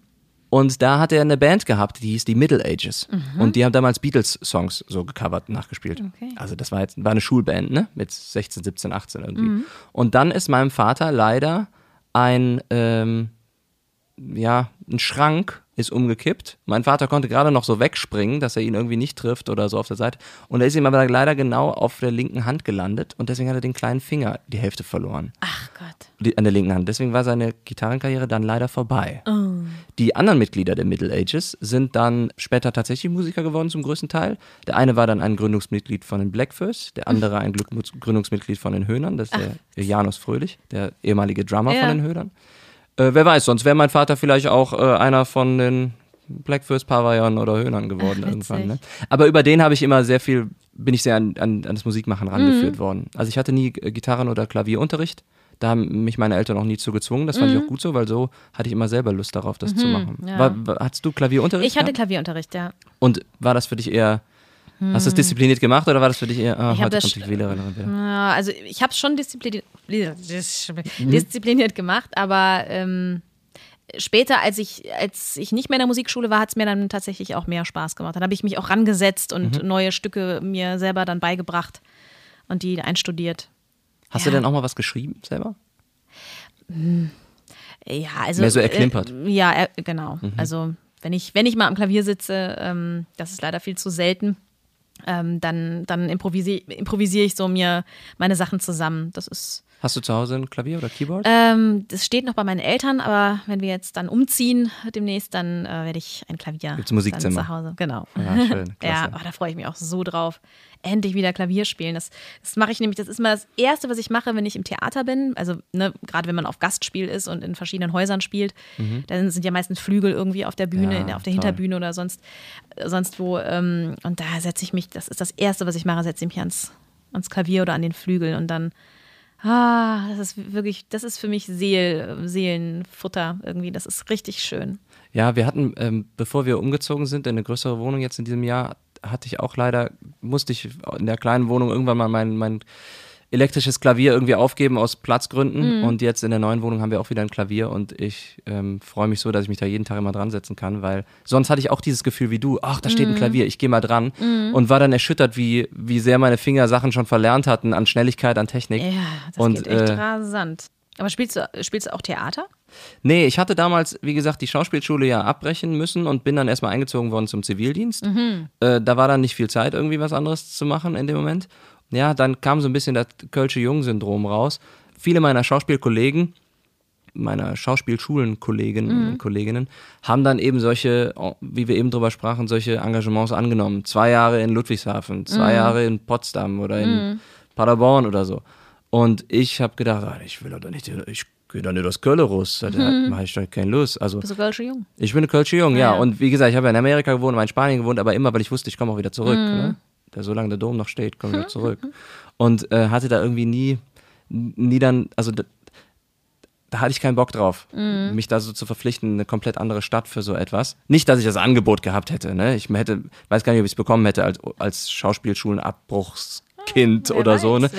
Und da hat er eine Band gehabt, die hieß die Middle Ages. Mhm. Und die haben damals Beatles-Songs so gecovert, nachgespielt. Okay. Also das war jetzt war eine Schulband, ne? Mit 16, 17, 18 irgendwie. Mhm. Und dann ist meinem Vater leider ein, ähm, ja, ein Schrank ist umgekippt. Mein Vater konnte gerade noch so wegspringen, dass er ihn irgendwie nicht trifft oder so auf der Seite. Und er ist ihm aber leider genau auf der linken Hand gelandet und deswegen hat er den kleinen Finger die Hälfte verloren. Ach Gott. Die, an der linken Hand. Deswegen war seine Gitarrenkarriere dann leider vorbei. Oh. Die anderen Mitglieder der Middle Ages sind dann später tatsächlich Musiker geworden zum größten Teil. Der eine war dann ein Gründungsmitglied von den Blackfoes, der andere ein Gründungsmitglied von den Höhnern, das ist Ach. der Janus Fröhlich, der ehemalige Drummer ja. von den Höhnern. Äh, wer weiß, sonst wäre mein Vater vielleicht auch äh, einer von den Blackfirst, Pavillon oder Höhnern geworden Ach, irgendwann. Ne? Aber über den habe ich immer sehr viel, bin ich sehr an, an, an das Musikmachen rangeführt mhm. worden. Also ich hatte nie äh, Gitarren- oder Klavierunterricht. Da haben mich meine Eltern auch nie zu gezwungen. Das fand mhm. ich auch gut so, weil so hatte ich immer selber Lust darauf, das mhm, zu machen. Ja. War, war, hattest du Klavierunterricht? Ich hatte Klavierunterricht, ja. Und war das für dich eher Hast du es diszipliniert gemacht oder war das für dich eher, ah, heute kommt die Wählerin wieder? Ja, also ich habe es schon diszipliniert, mhm. diszipliniert gemacht, aber ähm, später, als ich, als ich nicht mehr in der Musikschule war, hat es mir dann tatsächlich auch mehr Spaß gemacht. Dann habe ich mich auch rangesetzt und mhm. neue Stücke mir selber dann beigebracht und die einstudiert. Hast ja. du denn auch mal was geschrieben selber? Hm. Ja, also. Mehr so erklimpert. Äh, ja, äh, genau. Mhm. Also, wenn ich, wenn ich mal am Klavier sitze, ähm, das ist leider viel zu selten ähm, dann, dann improvisiere improvisier ich so mir meine Sachen zusammen. Das ist. Hast du zu Hause ein Klavier oder Keyboard? Ähm, das steht noch bei meinen Eltern, aber wenn wir jetzt dann umziehen demnächst, dann äh, werde ich ein Klavier Gibt's Musikzimmer zu Hause. Genau. Ja, schön. ja, oh, da freue ich mich auch so drauf endlich wieder Klavier spielen. Das, das mache ich nämlich, das ist mal das Erste, was ich mache, wenn ich im Theater bin. Also, ne, gerade wenn man auf Gastspiel ist und in verschiedenen Häusern spielt, mhm. dann sind ja meistens Flügel irgendwie auf der Bühne, ja, auf der toll. Hinterbühne oder sonst, sonst wo. Ähm, und da setze ich mich, das ist das Erste, was ich mache, setze ich mich ans, ans Klavier oder an den Flügel und dann. Ah, das ist wirklich, das ist für mich Seel, Seelenfutter irgendwie. Das ist richtig schön. Ja, wir hatten, ähm, bevor wir umgezogen sind in eine größere Wohnung jetzt in diesem Jahr, hatte ich auch leider, musste ich in der kleinen Wohnung irgendwann mal mein, mein elektrisches Klavier irgendwie aufgeben aus Platzgründen. Mhm. Und jetzt in der neuen Wohnung haben wir auch wieder ein Klavier und ich ähm, freue mich so, dass ich mich da jeden Tag immer dran setzen kann, weil sonst hatte ich auch dieses Gefühl wie du, ach, da steht mhm. ein Klavier, ich gehe mal dran mhm. und war dann erschüttert, wie, wie sehr meine Finger Sachen schon verlernt hatten an Schnelligkeit, an Technik. Ja, das und, geht echt äh, rasant. Aber spielst du, spielst du auch Theater? Nee, ich hatte damals, wie gesagt, die Schauspielschule ja abbrechen müssen und bin dann erstmal eingezogen worden zum Zivildienst. Mhm. Äh, da war dann nicht viel Zeit, irgendwie was anderes zu machen in dem Moment. Ja, dann kam so ein bisschen das Kölsche Jung-Syndrom raus. Viele meiner Schauspielkollegen, meiner Schauspielschulenkolleginnen mhm. und Kolleginnen, haben dann eben solche, wie wir eben drüber sprachen, solche Engagements angenommen. Zwei Jahre in Ludwigshafen, zwei mhm. Jahre in Potsdam oder in mhm. Paderborn oder so. Und ich habe gedacht, ah, ich will doch nicht, ich gehe doch nicht aus Köln raus, da mhm. habe ich doch keine Lust. Also, Bist du Kölsche Jung? Ich bin ein Kölsche Jung, ja. ja. Und wie gesagt, ich habe ja in Amerika gewohnt, in Spanien gewohnt, aber immer, weil ich wusste, ich komme auch wieder zurück. Mhm. Ne? Solange der Dom noch steht, komme ich wieder zurück. Und äh, hatte da irgendwie nie, nie dann, also da, da hatte ich keinen Bock drauf, mhm. mich da so zu verpflichten, eine komplett andere Stadt für so etwas. Nicht, dass ich das Angebot gehabt hätte, ne? Ich hätte, weiß gar nicht, ob ich es bekommen hätte als, als Schauspielschulenabbruchskind ah, oder weiß, so, ne?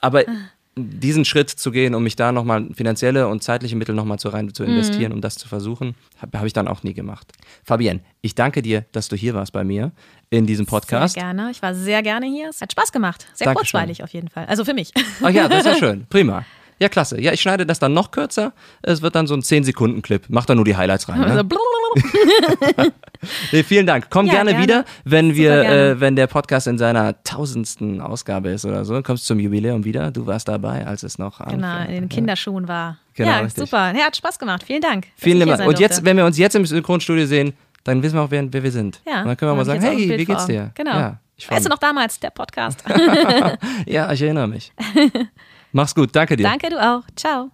Aber diesen Schritt zu gehen, um mich da nochmal finanzielle und zeitliche Mittel nochmal zu rein zu investieren, mhm. um das zu versuchen, habe hab ich dann auch nie gemacht. Fabienne, ich danke dir, dass du hier warst bei mir in diesem Podcast. Sehr gerne. Ich war sehr gerne hier. Es hat Spaß gemacht. Sehr Dankeschön. kurzweilig auf jeden Fall. Also für mich. Ach ja, das ist ja schön. Prima. Ja, klasse. Ja, ich schneide das dann noch kürzer. Es wird dann so ein 10-Sekunden-Clip. Mach da nur die Highlights rein. Ne? Also nee, vielen Dank. Komm ja, gerne, gerne, wieder, wenn wir, äh, wenn der Podcast in seiner tausendsten Ausgabe ist oder so. Kommst zum Jubiläum wieder. Du warst dabei, als es noch Genau, in den Kinderschuhen war. Genau, ja, richtig. super. Ja, hat Spaß gemacht. Vielen Dank. Vielen Dank. Und jetzt, wenn wir uns jetzt im Synchronstudio sehen, dann wissen wir auch, wer, wer wir sind. Ja, und dann können wir mal sagen, hey, wie geht's dir? Genau. Ja, weißt du noch damals, der Podcast? ja, ich erinnere mich. Mach's gut, danke dir. Danke, du auch. Ciao.